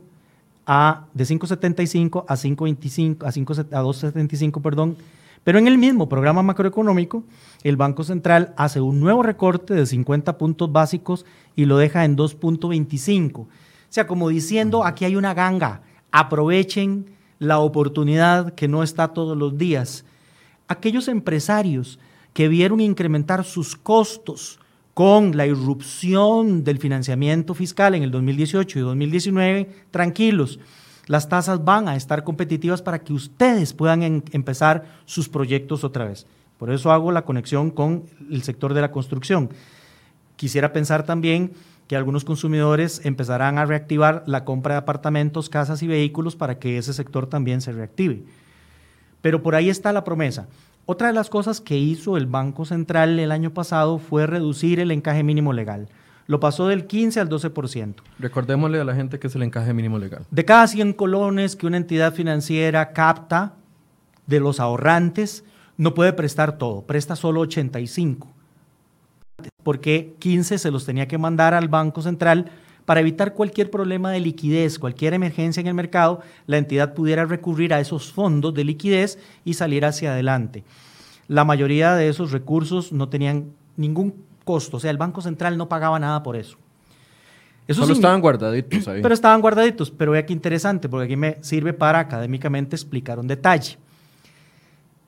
a de 5.75 a 5.25 a 5 a 2.75, perdón, pero en el mismo programa macroeconómico, el Banco Central hace un nuevo recorte de 50 puntos básicos y lo deja en 2.25. O sea, como diciendo, aquí hay una ganga, aprovechen la oportunidad que no está todos los días. Aquellos empresarios que vieron incrementar sus costos con la irrupción del financiamiento fiscal en el 2018 y 2019, tranquilos, las tasas van a estar competitivas para que ustedes puedan empezar sus proyectos otra vez. Por eso hago la conexión con el sector de la construcción. Quisiera pensar también que algunos consumidores empezarán a reactivar la compra de apartamentos, casas y vehículos para que ese sector también se reactive. Pero por ahí está la promesa. Otra de las cosas que hizo el Banco Central el año pasado fue reducir el encaje mínimo legal lo pasó del 15 al 12%. Recordémosle a la gente que es el encaje mínimo legal. De cada 100 colones que una entidad financiera capta de los ahorrantes, no puede prestar todo, presta solo 85, porque 15 se los tenía que mandar al Banco Central para evitar cualquier problema de liquidez, cualquier emergencia en el mercado, la entidad pudiera recurrir a esos fondos de liquidez y salir hacia adelante. La mayoría de esos recursos no tenían ningún costo, o sea, el Banco Central no pagaba nada por eso. eso Solo estaban guardaditos ahí. Pero estaban guardaditos, pero vea qué interesante, porque aquí me sirve para académicamente explicar un detalle.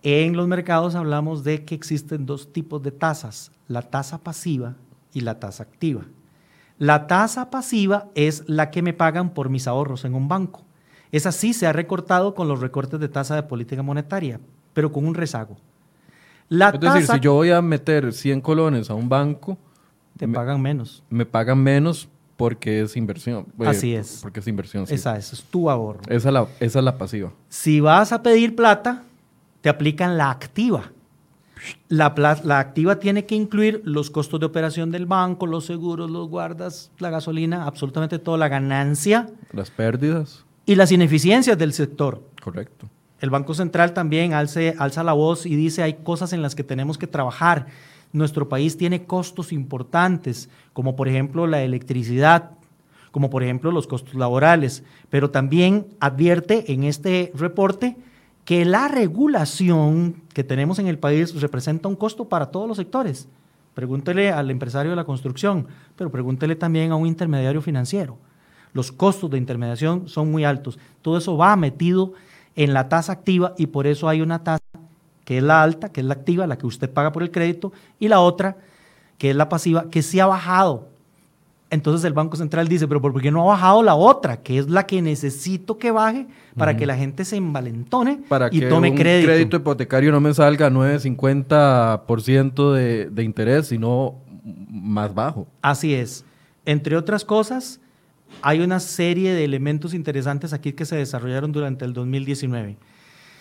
En los mercados hablamos de que existen dos tipos de tasas, la tasa pasiva y la tasa activa. La tasa pasiva es la que me pagan por mis ahorros en un banco. Esa sí se ha recortado con los recortes de tasa de política monetaria, pero con un rezago es decir, si yo voy a meter 100 colones a un banco... Te pagan menos. Me pagan menos porque es inversión. Eh, Así es. Porque es inversión. Esa es, es tu ahorro. Esa es, la, esa es la pasiva. Si vas a pedir plata, te aplican la activa. La, la, activa tiene que incluir los costos de operación del banco, los seguros, los guardas, la gasolina, absolutamente toda la ganancia. Las pérdidas. Y las ineficiencias del sector. Correcto. El Banco Central también alza la voz y dice hay cosas en las que tenemos que trabajar. Nuestro país tiene costos importantes, como por ejemplo la electricidad, como por ejemplo los costos laborales, pero también advierte en este reporte que la regulación que tenemos en el país representa un costo para todos los sectores. Pregúntele al empresario de la construcción, pero pregúntele también a un intermediario financiero. Los costos de intermediación son muy altos. Todo eso va metido en la tasa activa y por eso hay una tasa que es la alta, que es la activa, la que usted paga por el crédito, y la otra, que es la pasiva, que sí ha bajado. Entonces el Banco Central dice, pero ¿por qué no ha bajado la otra, que es la que necesito que baje para que la gente se envalentone para y que tome un crédito? crédito hipotecario no me salga 9,50% de, de interés, sino más bajo. Así es. Entre otras cosas, hay una serie de elementos interesantes aquí que se desarrollaron durante el 2019.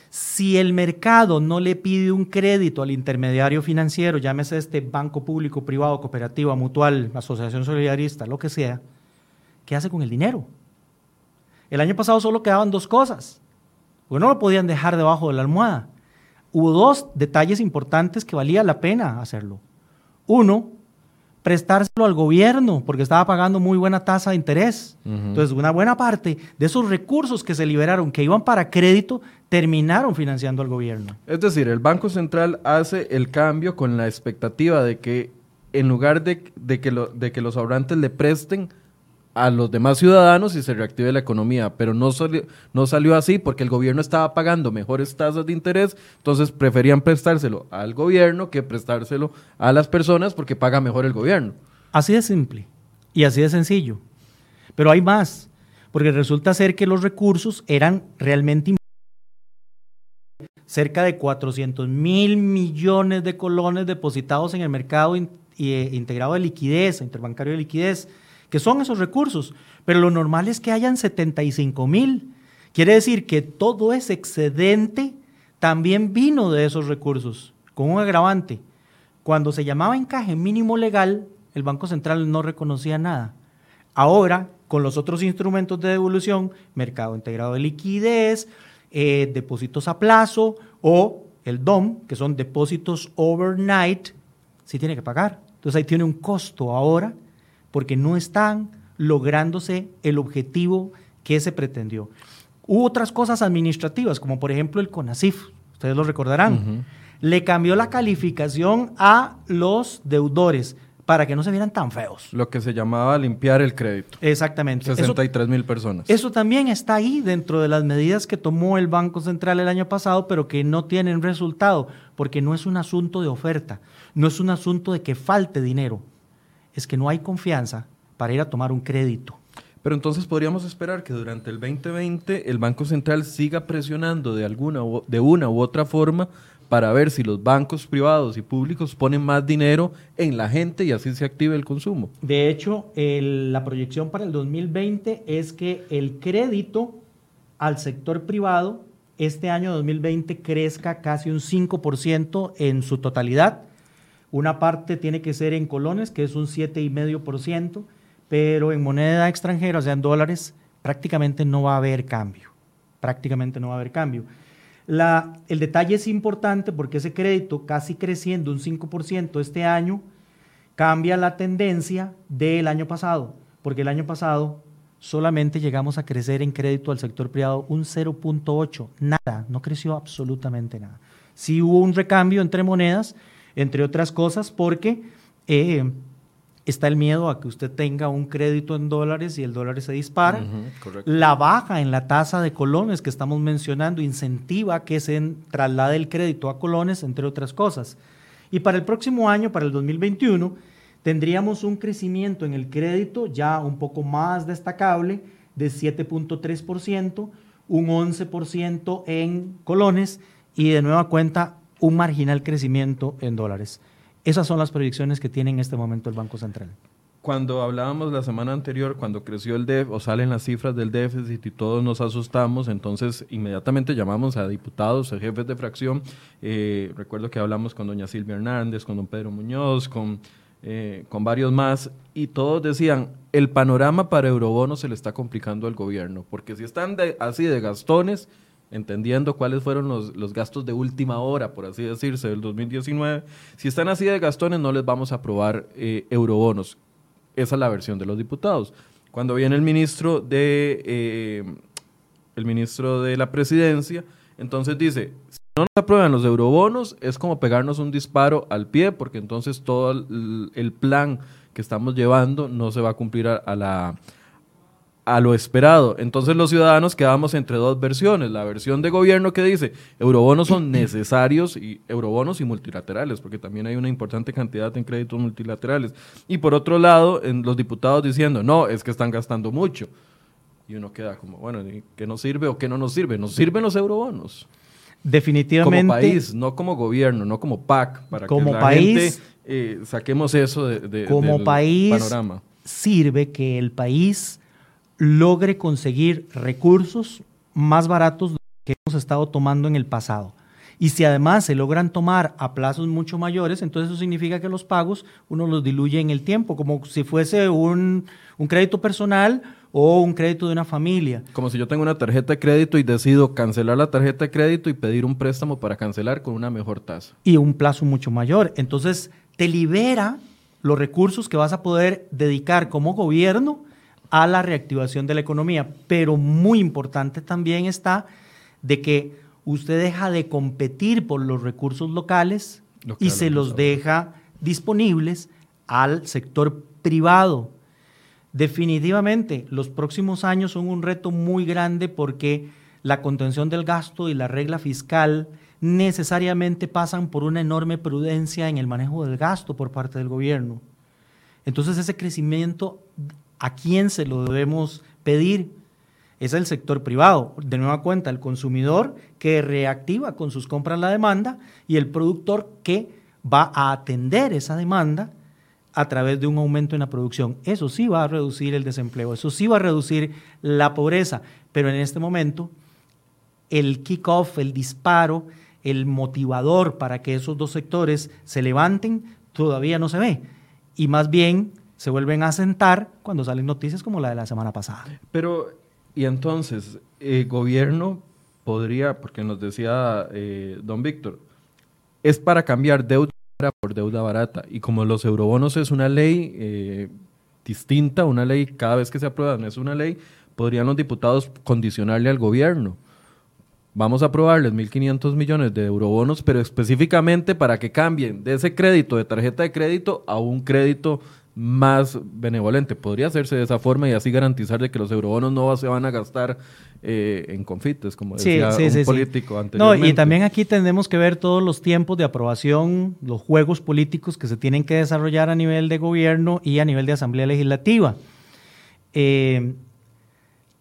Si el mercado no le pide un crédito al intermediario financiero, llámese este banco público, privado, cooperativa, mutual, asociación solidarista, lo que sea, ¿qué hace con el dinero? El año pasado solo quedaban dos cosas, porque no lo podían dejar debajo de la almohada. Hubo dos detalles importantes que valía la pena hacerlo. Uno, prestárselo al gobierno porque estaba pagando muy buena tasa de interés. Entonces, una buena parte de esos recursos que se liberaron, que iban para crédito, terminaron financiando al gobierno. Es decir, el Banco Central hace el cambio con la expectativa de que en lugar de, de que, lo, de que los ahorrantes le presten a los demás ciudadanos y se reactive la economía, pero no, salió, no salió así porque el gobierno estaba pagando mejores tasas de interés, entonces preferían prestárselo al gobierno que prestárselo a las personas porque paga mejor el gobierno. Así de simple y así de sencillo. Pero hay más, porque resulta ser que los recursos eran realmente cerca de 400 mil millones de colones depositados en el mercado eh, integrado de liquidez, interbancario de liquidez, que son esos recursos, pero lo normal es que hayan 75 mil. Quiere decir que todo ese excedente también vino de esos recursos, con un agravante. Cuando se llamaba encaje mínimo legal, el Banco Central no reconocía nada. Ahora, con los otros instrumentos de devolución, mercado integrado de liquidez, eh, depósitos a plazo o el DOM, que son depósitos overnight, sí tiene que pagar. Entonces ahí tiene un costo ahora porque no están lográndose el objetivo que se pretendió. Hubo otras cosas administrativas, como por ejemplo el CONACIF, ustedes lo recordarán. Uh -huh. Le cambió la calificación a los deudores para que no se vieran tan feos. Lo que se llamaba limpiar el crédito. Exactamente. 63 mil personas. Eso también está ahí dentro de las medidas que tomó el Banco Central el año pasado, pero que no tienen resultado, porque no es un asunto de oferta, no es un asunto de que falte dinero, es que no hay confianza para ir a tomar un crédito. Pero entonces podríamos esperar que durante el 2020 el Banco Central siga presionando de, alguna u, de una u otra forma para ver si los bancos privados y públicos ponen más dinero en la gente y así se active el consumo. De hecho, el, la proyección para el 2020 es que el crédito al sector privado este año 2020 crezca casi un 5% en su totalidad. Una parte tiene que ser en colones, que es un 7,5%, pero en moneda extranjera, o sea, en dólares, prácticamente no va a haber cambio. Prácticamente no va a haber cambio. El detalle es importante porque ese crédito, casi creciendo un 5% este año, cambia la tendencia del año pasado, porque el año pasado solamente llegamos a crecer en crédito al sector privado un 0.8, nada, no creció absolutamente nada. Sí hubo un recambio entre monedas, entre otras cosas, porque eh, está el miedo a que usted tenga un crédito en dólares y el dólar se dispara. Uh -huh, la baja en la tasa de colones que estamos mencionando incentiva que se traslade el crédito a colones, entre otras cosas. Y para el próximo año, para el 2021, tendríamos un crecimiento en el crédito ya un poco más destacable de 7.3%, un 11% en colones y de nueva cuenta un marginal crecimiento en dólares. Esas son las proyecciones que tiene en este momento el Banco Central. Cuando hablábamos la semana anterior, cuando creció el déficit o salen las cifras del déficit y todos nos asustamos, entonces inmediatamente llamamos a diputados, a jefes de fracción. Eh, recuerdo que hablamos con doña Silvia Hernández, con don Pedro Muñoz, con, eh, con varios más, y todos decían, el panorama para eurobonos se le está complicando al gobierno, porque si están así de gastones, entendiendo cuáles fueron los, los, gastos de última hora, por así decirse, del 2019, si están así de gastones no les vamos a aprobar eh, eurobonos. Esa es la versión de los diputados. Cuando viene el ministro de, eh, el ministro de la presidencia, entonces dice, si no nos aprueban los eurobonos, es como pegarnos un disparo al pie, porque entonces todo el, plan que estamos llevando no se va a cumplir a la a lo esperado. Entonces los ciudadanos quedamos entre dos versiones. La versión de gobierno que dice eurobonos son necesarios y eurobonos y multilaterales, porque también hay una importante cantidad en créditos multilaterales. Y por otro lado, en los diputados diciendo, no, es que están gastando mucho. Y uno queda como, bueno, ¿qué nos sirve o qué no nos sirve? Nos sirven los eurobonos. Definitivamente. Como país, no como gobierno, no como PAC, para como que la país, eh, saquemos eso de, como del país panorama. Sirve que el país logre conseguir recursos más baratos de que hemos estado tomando en el pasado. Y si además se logran tomar a plazos mucho mayores, entonces eso significa que los pagos uno los diluye en el tiempo, como si fuese un, un crédito personal o un crédito de una familia. Como si yo tengo una tarjeta de crédito y decido cancelar la tarjeta de crédito y pedir un préstamo para cancelar con una mejor tasa. Y un plazo mucho mayor. Entonces te libera los recursos que vas a poder dedicar como gobierno a la reactivación de la economía. Pero muy importante también está de que usted deja de competir por los recursos locales y se los deja disponibles al sector privado. Definitivamente, los próximos años son un reto muy grande porque la contención del gasto y la regla fiscal necesariamente pasan por una enorme prudencia en el manejo del gasto por parte del gobierno. Entonces ese crecimiento ¿A quién se lo debemos pedir? Es el sector privado. De nueva cuenta, el consumidor que reactiva con sus compras la demanda y el productor que va a atender esa demanda a través de un aumento en la producción. Eso sí va a reducir el desempleo, eso sí va a reducir la pobreza, pero en este momento el kick-off, el disparo, el motivador para que esos dos sectores se levanten todavía no se ve. Y más bien se vuelven a sentar cuando salen noticias como la de la semana pasada. Pero, y entonces, el gobierno podría, porque nos decía eh, don Víctor, es para cambiar deuda por deuda barata. Y como los eurobonos es una ley eh, distinta, una ley cada vez que se aprueba, no es una ley, podrían los diputados condicionarle al gobierno. Vamos a aprobarles 1.500 millones de eurobonos, pero específicamente para que cambien de ese crédito de tarjeta de crédito a un crédito más benevolente. Podría hacerse de esa forma y así garantizar de que los eurobonos no se van a gastar eh, en confites, como decía un político anteriormente. No, y también aquí tenemos que ver todos los tiempos de aprobación, los juegos políticos que se tienen que desarrollar a nivel de gobierno y a nivel de asamblea legislativa. Eh,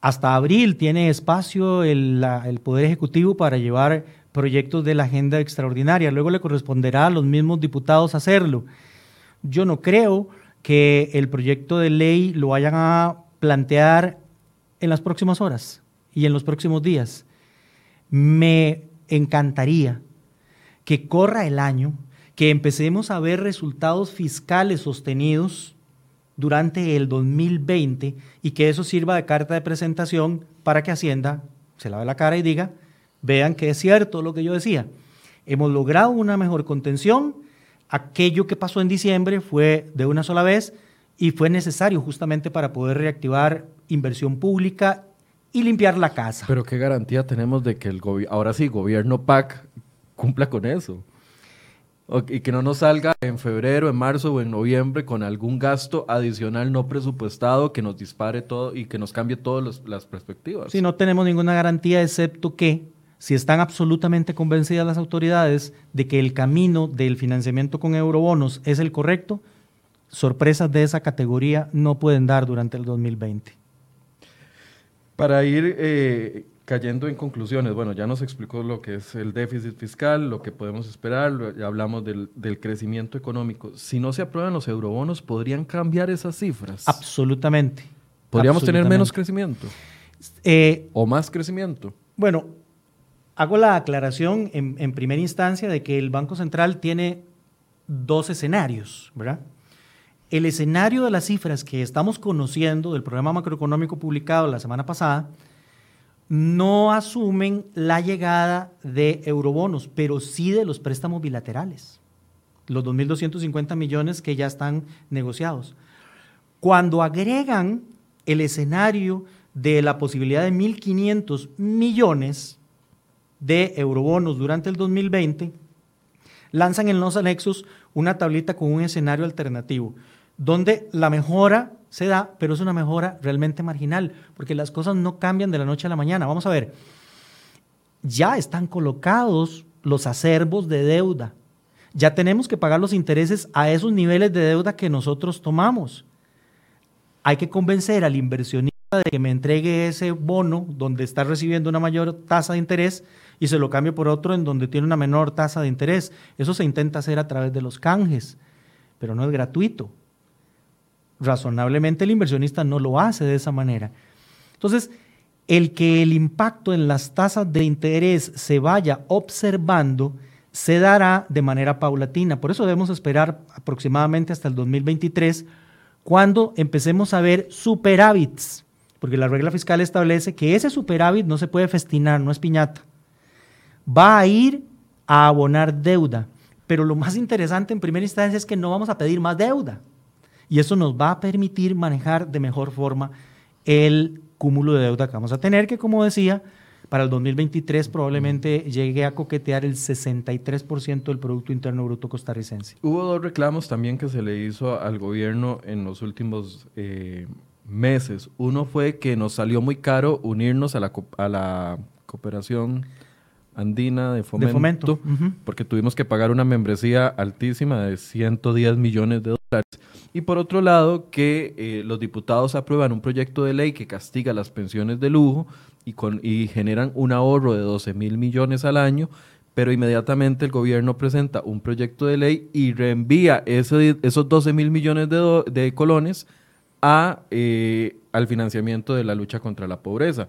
hasta abril tiene espacio el, el Poder Ejecutivo para llevar proyectos de la agenda extraordinaria. Luego le corresponderá a los mismos diputados hacerlo. Yo no creo que el proyecto de ley lo vayan a plantear en las próximas horas y en los próximos días. Me encantaría que corra el año, que empecemos a ver resultados fiscales sostenidos durante el 2020 y que eso sirva de carta de presentación para que Hacienda se lave la cara y diga, vean que es cierto lo que yo decía. Hemos logrado una mejor contención, aquello que pasó en diciembre fue de una sola vez y fue necesario justamente para poder reactivar inversión pública y limpiar la casa. Pero qué garantía tenemos de que el ahora sí, gobierno PAC cumpla con eso. y que no nos salga en febrero, en marzo o en noviembre con algún gasto adicional no presupuestado que nos dispare todo y que nos cambie todas las perspectivas. Sí, no tenemos ninguna garantía excepto que si están absolutamente convencidas las autoridades de que el camino del financiamiento con eurobonos es el correcto, sorpresas de esa categoría no pueden dar durante el 2020. Para ir eh, cayendo en conclusiones, bueno, ya nos explicó lo que es el déficit fiscal, lo que podemos esperar, ya hablamos del, crecimiento económico. Si no se aprueban los eurobonos, ¿podrían cambiar esas cifras? Absolutamente. ¿Podríamos tener menos crecimiento? Eh, ¿O más crecimiento? Bueno, Hago la aclaración en, primera instancia de que el Banco Central tiene dos escenarios. El escenario de las cifras que estamos conociendo del programa macroeconómico publicado la semana pasada no asumen la llegada de eurobonos, pero sí de los préstamos bilaterales, los 2.250 millones que ya están negociados. Cuando agregan el escenario de la posibilidad de 1.500 millones de eurobonos durante el 2020, lanzan en los anexos una tablita con un escenario alternativo, donde la mejora se da, pero es una mejora realmente marginal, porque las cosas no cambian de la noche a la mañana. Vamos a ver, ya están colocados los acervos de deuda, ya tenemos que pagar los intereses a esos niveles de deuda que nosotros tomamos. Hay que convencer al inversionista de que me entregue ese bono donde está recibiendo una mayor tasa de interés y se lo cambie por otro en donde tiene una menor tasa de interés. Eso se intenta hacer a través de los canjes, pero no es gratuito razonablemente el inversionista no lo hace de esa manera. Entonces, el que el impacto en las tasas de interés se vaya observando se dará de manera paulatina. Por eso debemos esperar aproximadamente hasta el 2023, cuando empecemos a ver superávits, porque la regla fiscal establece que ese superávit no se puede festinar, no es piñata. Va a ir a abonar deuda. Pero lo más interesante en primera instancia es que no vamos a pedir más deuda y eso nos va a permitir manejar de mejor forma el cúmulo de deuda que vamos a tener, que como decía, para el 2023 probablemente llegue a coquetear el 63% del Producto Interno Bruto costarricense. Hubo dos reclamos también que se le hizo al gobierno en los últimos eh, meses. Uno fue que nos salió muy caro unirnos a la, a la cooperación andina de fomento, porque tuvimos que pagar una membresía altísima de 110 millones de dólares. Y por otro lado, que eh, los diputados aprueban un proyecto de ley que castiga las pensiones de lujo y, con, y generan un ahorro de 12 mil millones al año, pero inmediatamente el gobierno presenta un proyecto de ley y reenvía ese, esos 12 mil millones de, de colones a, eh, al financiamiento de la lucha contra la pobreza.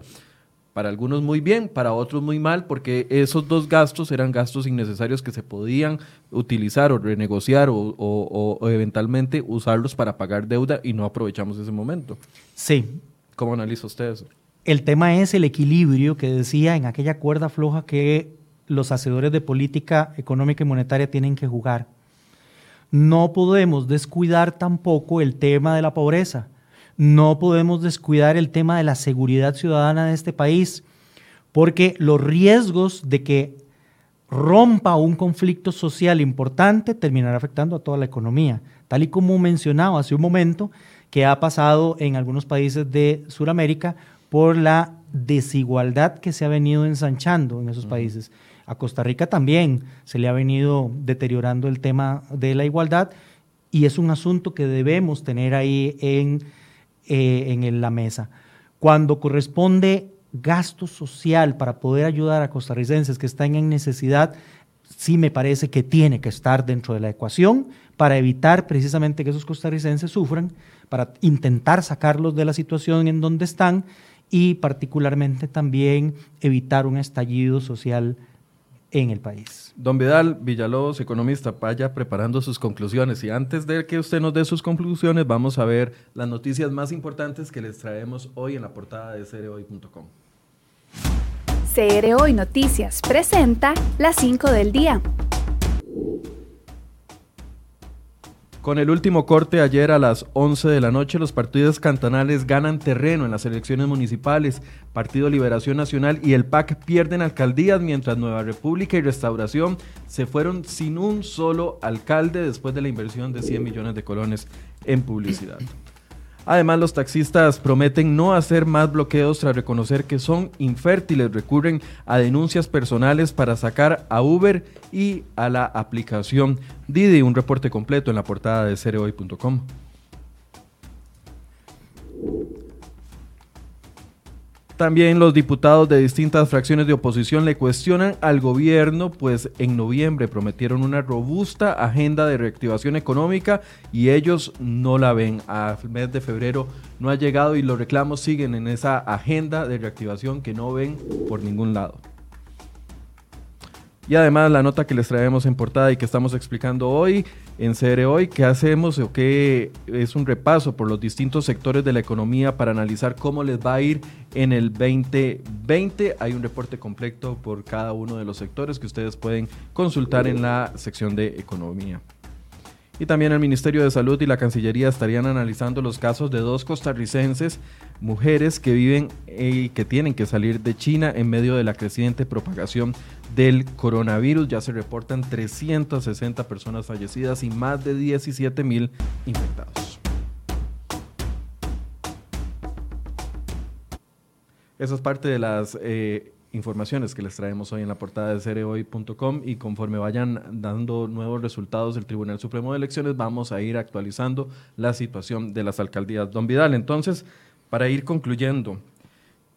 Para algunos muy bien, para otros muy mal, porque esos dos gastos eran gastos innecesarios que se podían utilizar o renegociar o, eventualmente usarlos para pagar deuda y no aprovechamos ese momento. Sí. ¿Cómo analiza usted eso? El tema es el equilibrio que decía en aquella cuerda floja que los hacedores de política económica y monetaria tienen que jugar. No podemos descuidar tampoco el tema de la pobreza no podemos descuidar el tema de la seguridad ciudadana de este país, porque los riesgos de que rompa un conflicto social importante terminará afectando a toda la economía, tal y como mencionaba hace un momento que ha pasado en algunos países de Sudamérica por la desigualdad que se ha venido ensanchando en esos países. A Costa Rica también se le ha venido deteriorando el tema de la igualdad y es un asunto que debemos tener ahí en eh, en la mesa. Cuando corresponde gasto social para poder ayudar a costarricenses que están en necesidad, sí me parece que tiene que estar dentro de la ecuación para evitar precisamente que esos costarricenses sufran, para intentar sacarlos de la situación en donde están y particularmente también evitar un estallido social en el país. Don Vidal Villalobos, economista, vaya preparando sus conclusiones. Y antes de que usted nos dé sus conclusiones, vamos a ver las noticias más importantes que les traemos hoy en la portada de cereoy.com. CR Hoy Noticias presenta las 5 del día. Con el último corte ayer a las 11 de la noche, los partidos cantonales ganan terreno en las elecciones municipales. Partido Liberación Nacional y el PAC pierden alcaldías, mientras Nueva República y Restauración se fueron sin un solo alcalde después de la inversión de 100 millones de colones en publicidad. Además, los taxistas prometen no hacer más bloqueos tras reconocer que son infértiles. Recurren a denuncias personales para sacar a Uber y a la aplicación Didi. Un reporte completo en la portada de cereoy.com. También los diputados de distintas fracciones de oposición le cuestionan al gobierno, pues en noviembre prometieron una robusta agenda de reactivación económica y ellos no la ven. Al mes de febrero no ha llegado y los reclamos siguen en esa agenda de reactivación que no ven por ningún lado. Y además la nota que les traemos en portada y que estamos explicando hoy en CR Hoy, qué hacemos o qué es un repaso por los distintos sectores de la economía para analizar cómo les va a ir en el 2020. Hay un reporte completo por cada uno de los sectores que ustedes pueden consultar en la sección de economía. Y también el Ministerio de Salud y la Cancillería estarían analizando los casos de dos costarricenses, mujeres que viven y que tienen que salir de China en medio de la creciente propagación del coronavirus. Ya se reportan 360 personas fallecidas y más de 17 mil infectados. Esa es parte de las eh, informaciones que les traemos hoy en la portada de cereoy.com y conforme vayan dando nuevos resultados del Tribunal Supremo de Elecciones vamos a ir actualizando la situación de las alcaldías. Don Vidal, entonces, para ir concluyendo,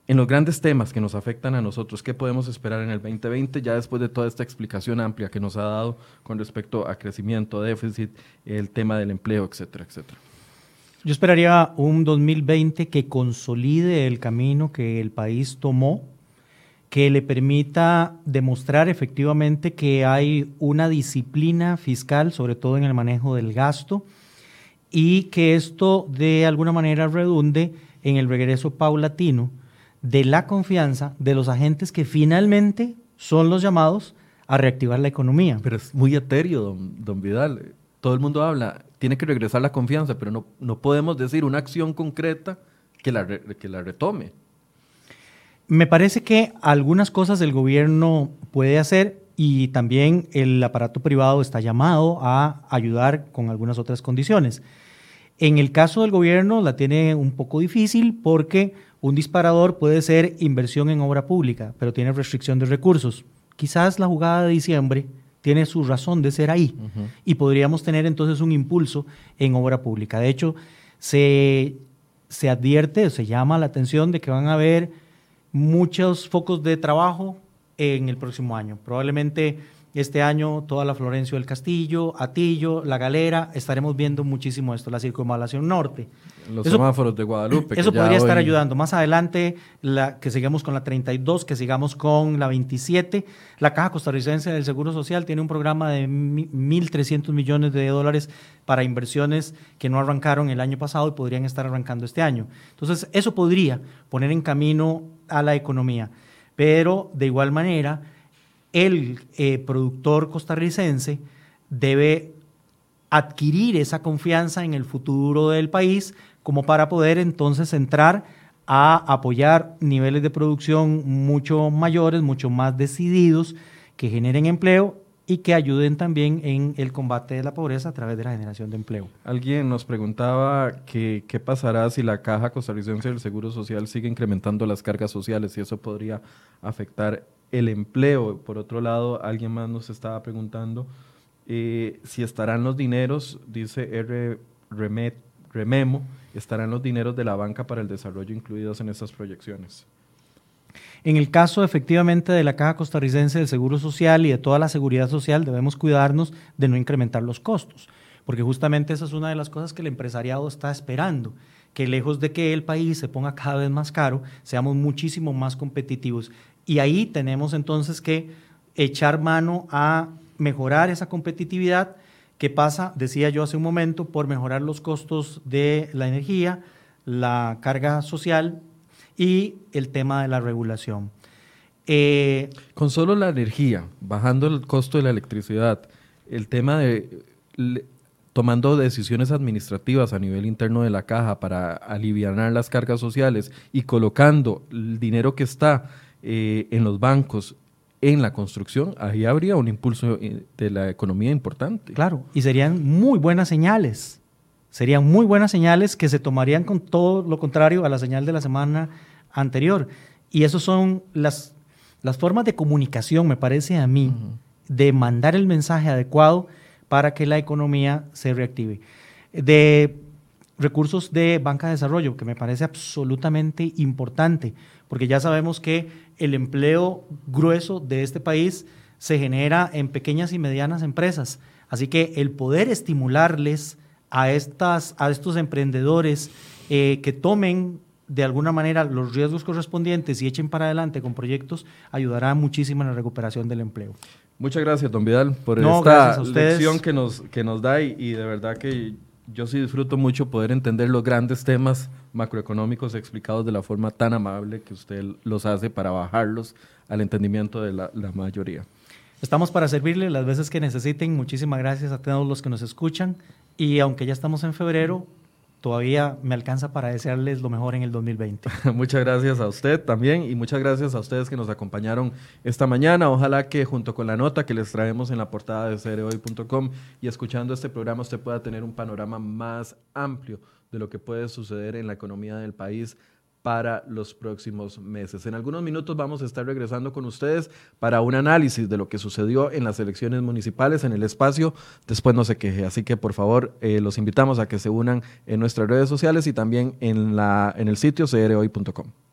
en los grandes temas que nos afectan a nosotros, ¿qué podemos esperar en el 2020 ya después de toda esta explicación amplia que nos ha dado con respecto a crecimiento, déficit, el tema del empleo, etcétera, etcétera? Yo esperaría un 2020 que consolide el camino que el país tomó que le permita demostrar efectivamente que hay una disciplina fiscal, sobre todo en el manejo del gasto, y que esto de alguna manera redunde en el regreso paulatino de la confianza de los agentes que finalmente son los llamados a reactivar la economía. Pero es muy etéreo, don, Vidal. Todo el mundo habla, tiene que regresar la confianza, pero no, no podemos decir una acción concreta que la, que la retome. Me parece que algunas cosas el gobierno puede hacer y también el aparato privado está llamado a ayudar con algunas otras condiciones. En el caso del gobierno la tiene un poco difícil porque un disparador puede ser inversión en obra pública, pero tiene restricción de recursos. Quizás la jugada de diciembre tiene su razón de ser ahí y podríamos tener entonces un impulso en obra pública. De hecho, se, se advierte, se llama la atención de que van a haber muchos focos de trabajo en el próximo año. Probablemente este año toda la Florencio del Castillo, Atillo, La Galera, estaremos viendo muchísimo esto, la circunvalación norte. Los semáforos de Guadalupe. Eso podría estar ayudando. Más adelante, la, que sigamos con la 32, que sigamos con la 27. La Caja Costarricense del Seguro Social tiene un programa de 1.300 millones de dólares para inversiones que no arrancaron el año pasado y podrían estar arrancando este año. Entonces, eso podría poner en camino a la economía. Pero, de igual manera, el eh, productor costarricense debe adquirir esa confianza en el futuro del país como para poder entonces entrar a apoyar niveles de producción mucho mayores, mucho más decididos, que generen empleo y que ayuden también en el combate de la pobreza a través de la generación de empleo. Alguien nos preguntaba qué pasará si la Caja Costarricense del Seguro Social sigue incrementando las cargas sociales y eso podría afectar el empleo. Por otro lado, alguien más nos estaba preguntando eh, si estarán los dineros, dice R. Rememo, estarán los dineros de la banca para el desarrollo incluidos en estas proyecciones. En el caso efectivamente de la Caja Costarricense del Seguro Social y de toda la seguridad social, debemos cuidarnos de no incrementar los costos, porque justamente esa es una de las cosas que el empresariado está esperando, que lejos de que el país se ponga cada vez más caro, seamos muchísimo más competitivos. Y ahí tenemos entonces que echar mano a mejorar esa competitividad que pasa, decía yo hace un momento, por mejorar los costos de la energía, la carga social y el tema de la regulación. Eh, Con solo la energía, bajando el costo de la electricidad, el tema de tomando decisiones administrativas a nivel interno de la caja para aliviar las cargas sociales y colocando el dinero que está eh, en los bancos, en la construcción, ahí habría un impulso eh, de la economía importante. Claro, y serían muy buenas señales. Serían muy buenas señales que se tomarían con todo lo contrario a la señal de la semana anterior. Y esas son las, las formas de comunicación, me parece a mí, de mandar el mensaje adecuado para que la economía se reactive. De recursos de banca de desarrollo, que me parece absolutamente importante, porque ya sabemos que el empleo grueso de este país se genera en pequeñas y medianas empresas. Así que el poder estimularles a, estas, a estos emprendedores eh, que tomen de alguna manera los riesgos correspondientes y echen para adelante con proyectos ayudará muchísimo en la recuperación del empleo. Muchas gracias, don Vidal, por esta lección que nos, que nos da y, de verdad que yo sí disfruto mucho poder entender los grandes temas macroeconómicos explicados de la forma tan amable que usted los hace para bajarlos al entendimiento de la, mayoría. Estamos para servirle las veces que necesiten. Muchísimas gracias a todos los que nos escuchan. Y aunque ya estamos en febrero, todavía me alcanza para desearles lo mejor en el 2020. muchas gracias a usted también y muchas gracias a ustedes que nos acompañaron esta mañana. Ojalá que junto con la nota que les traemos en la portada de cereoy.com y escuchando este programa usted pueda tener un panorama más amplio de lo que puede suceder en la economía del país para los próximos meses. En algunos minutos vamos a estar regresando con ustedes para un análisis de lo que sucedió en las elecciones municipales en el espacio. Después no se queje. Así que por favor eh, los invitamos a que se unan en nuestras redes sociales y también en, la, en el sitio crhoy.com.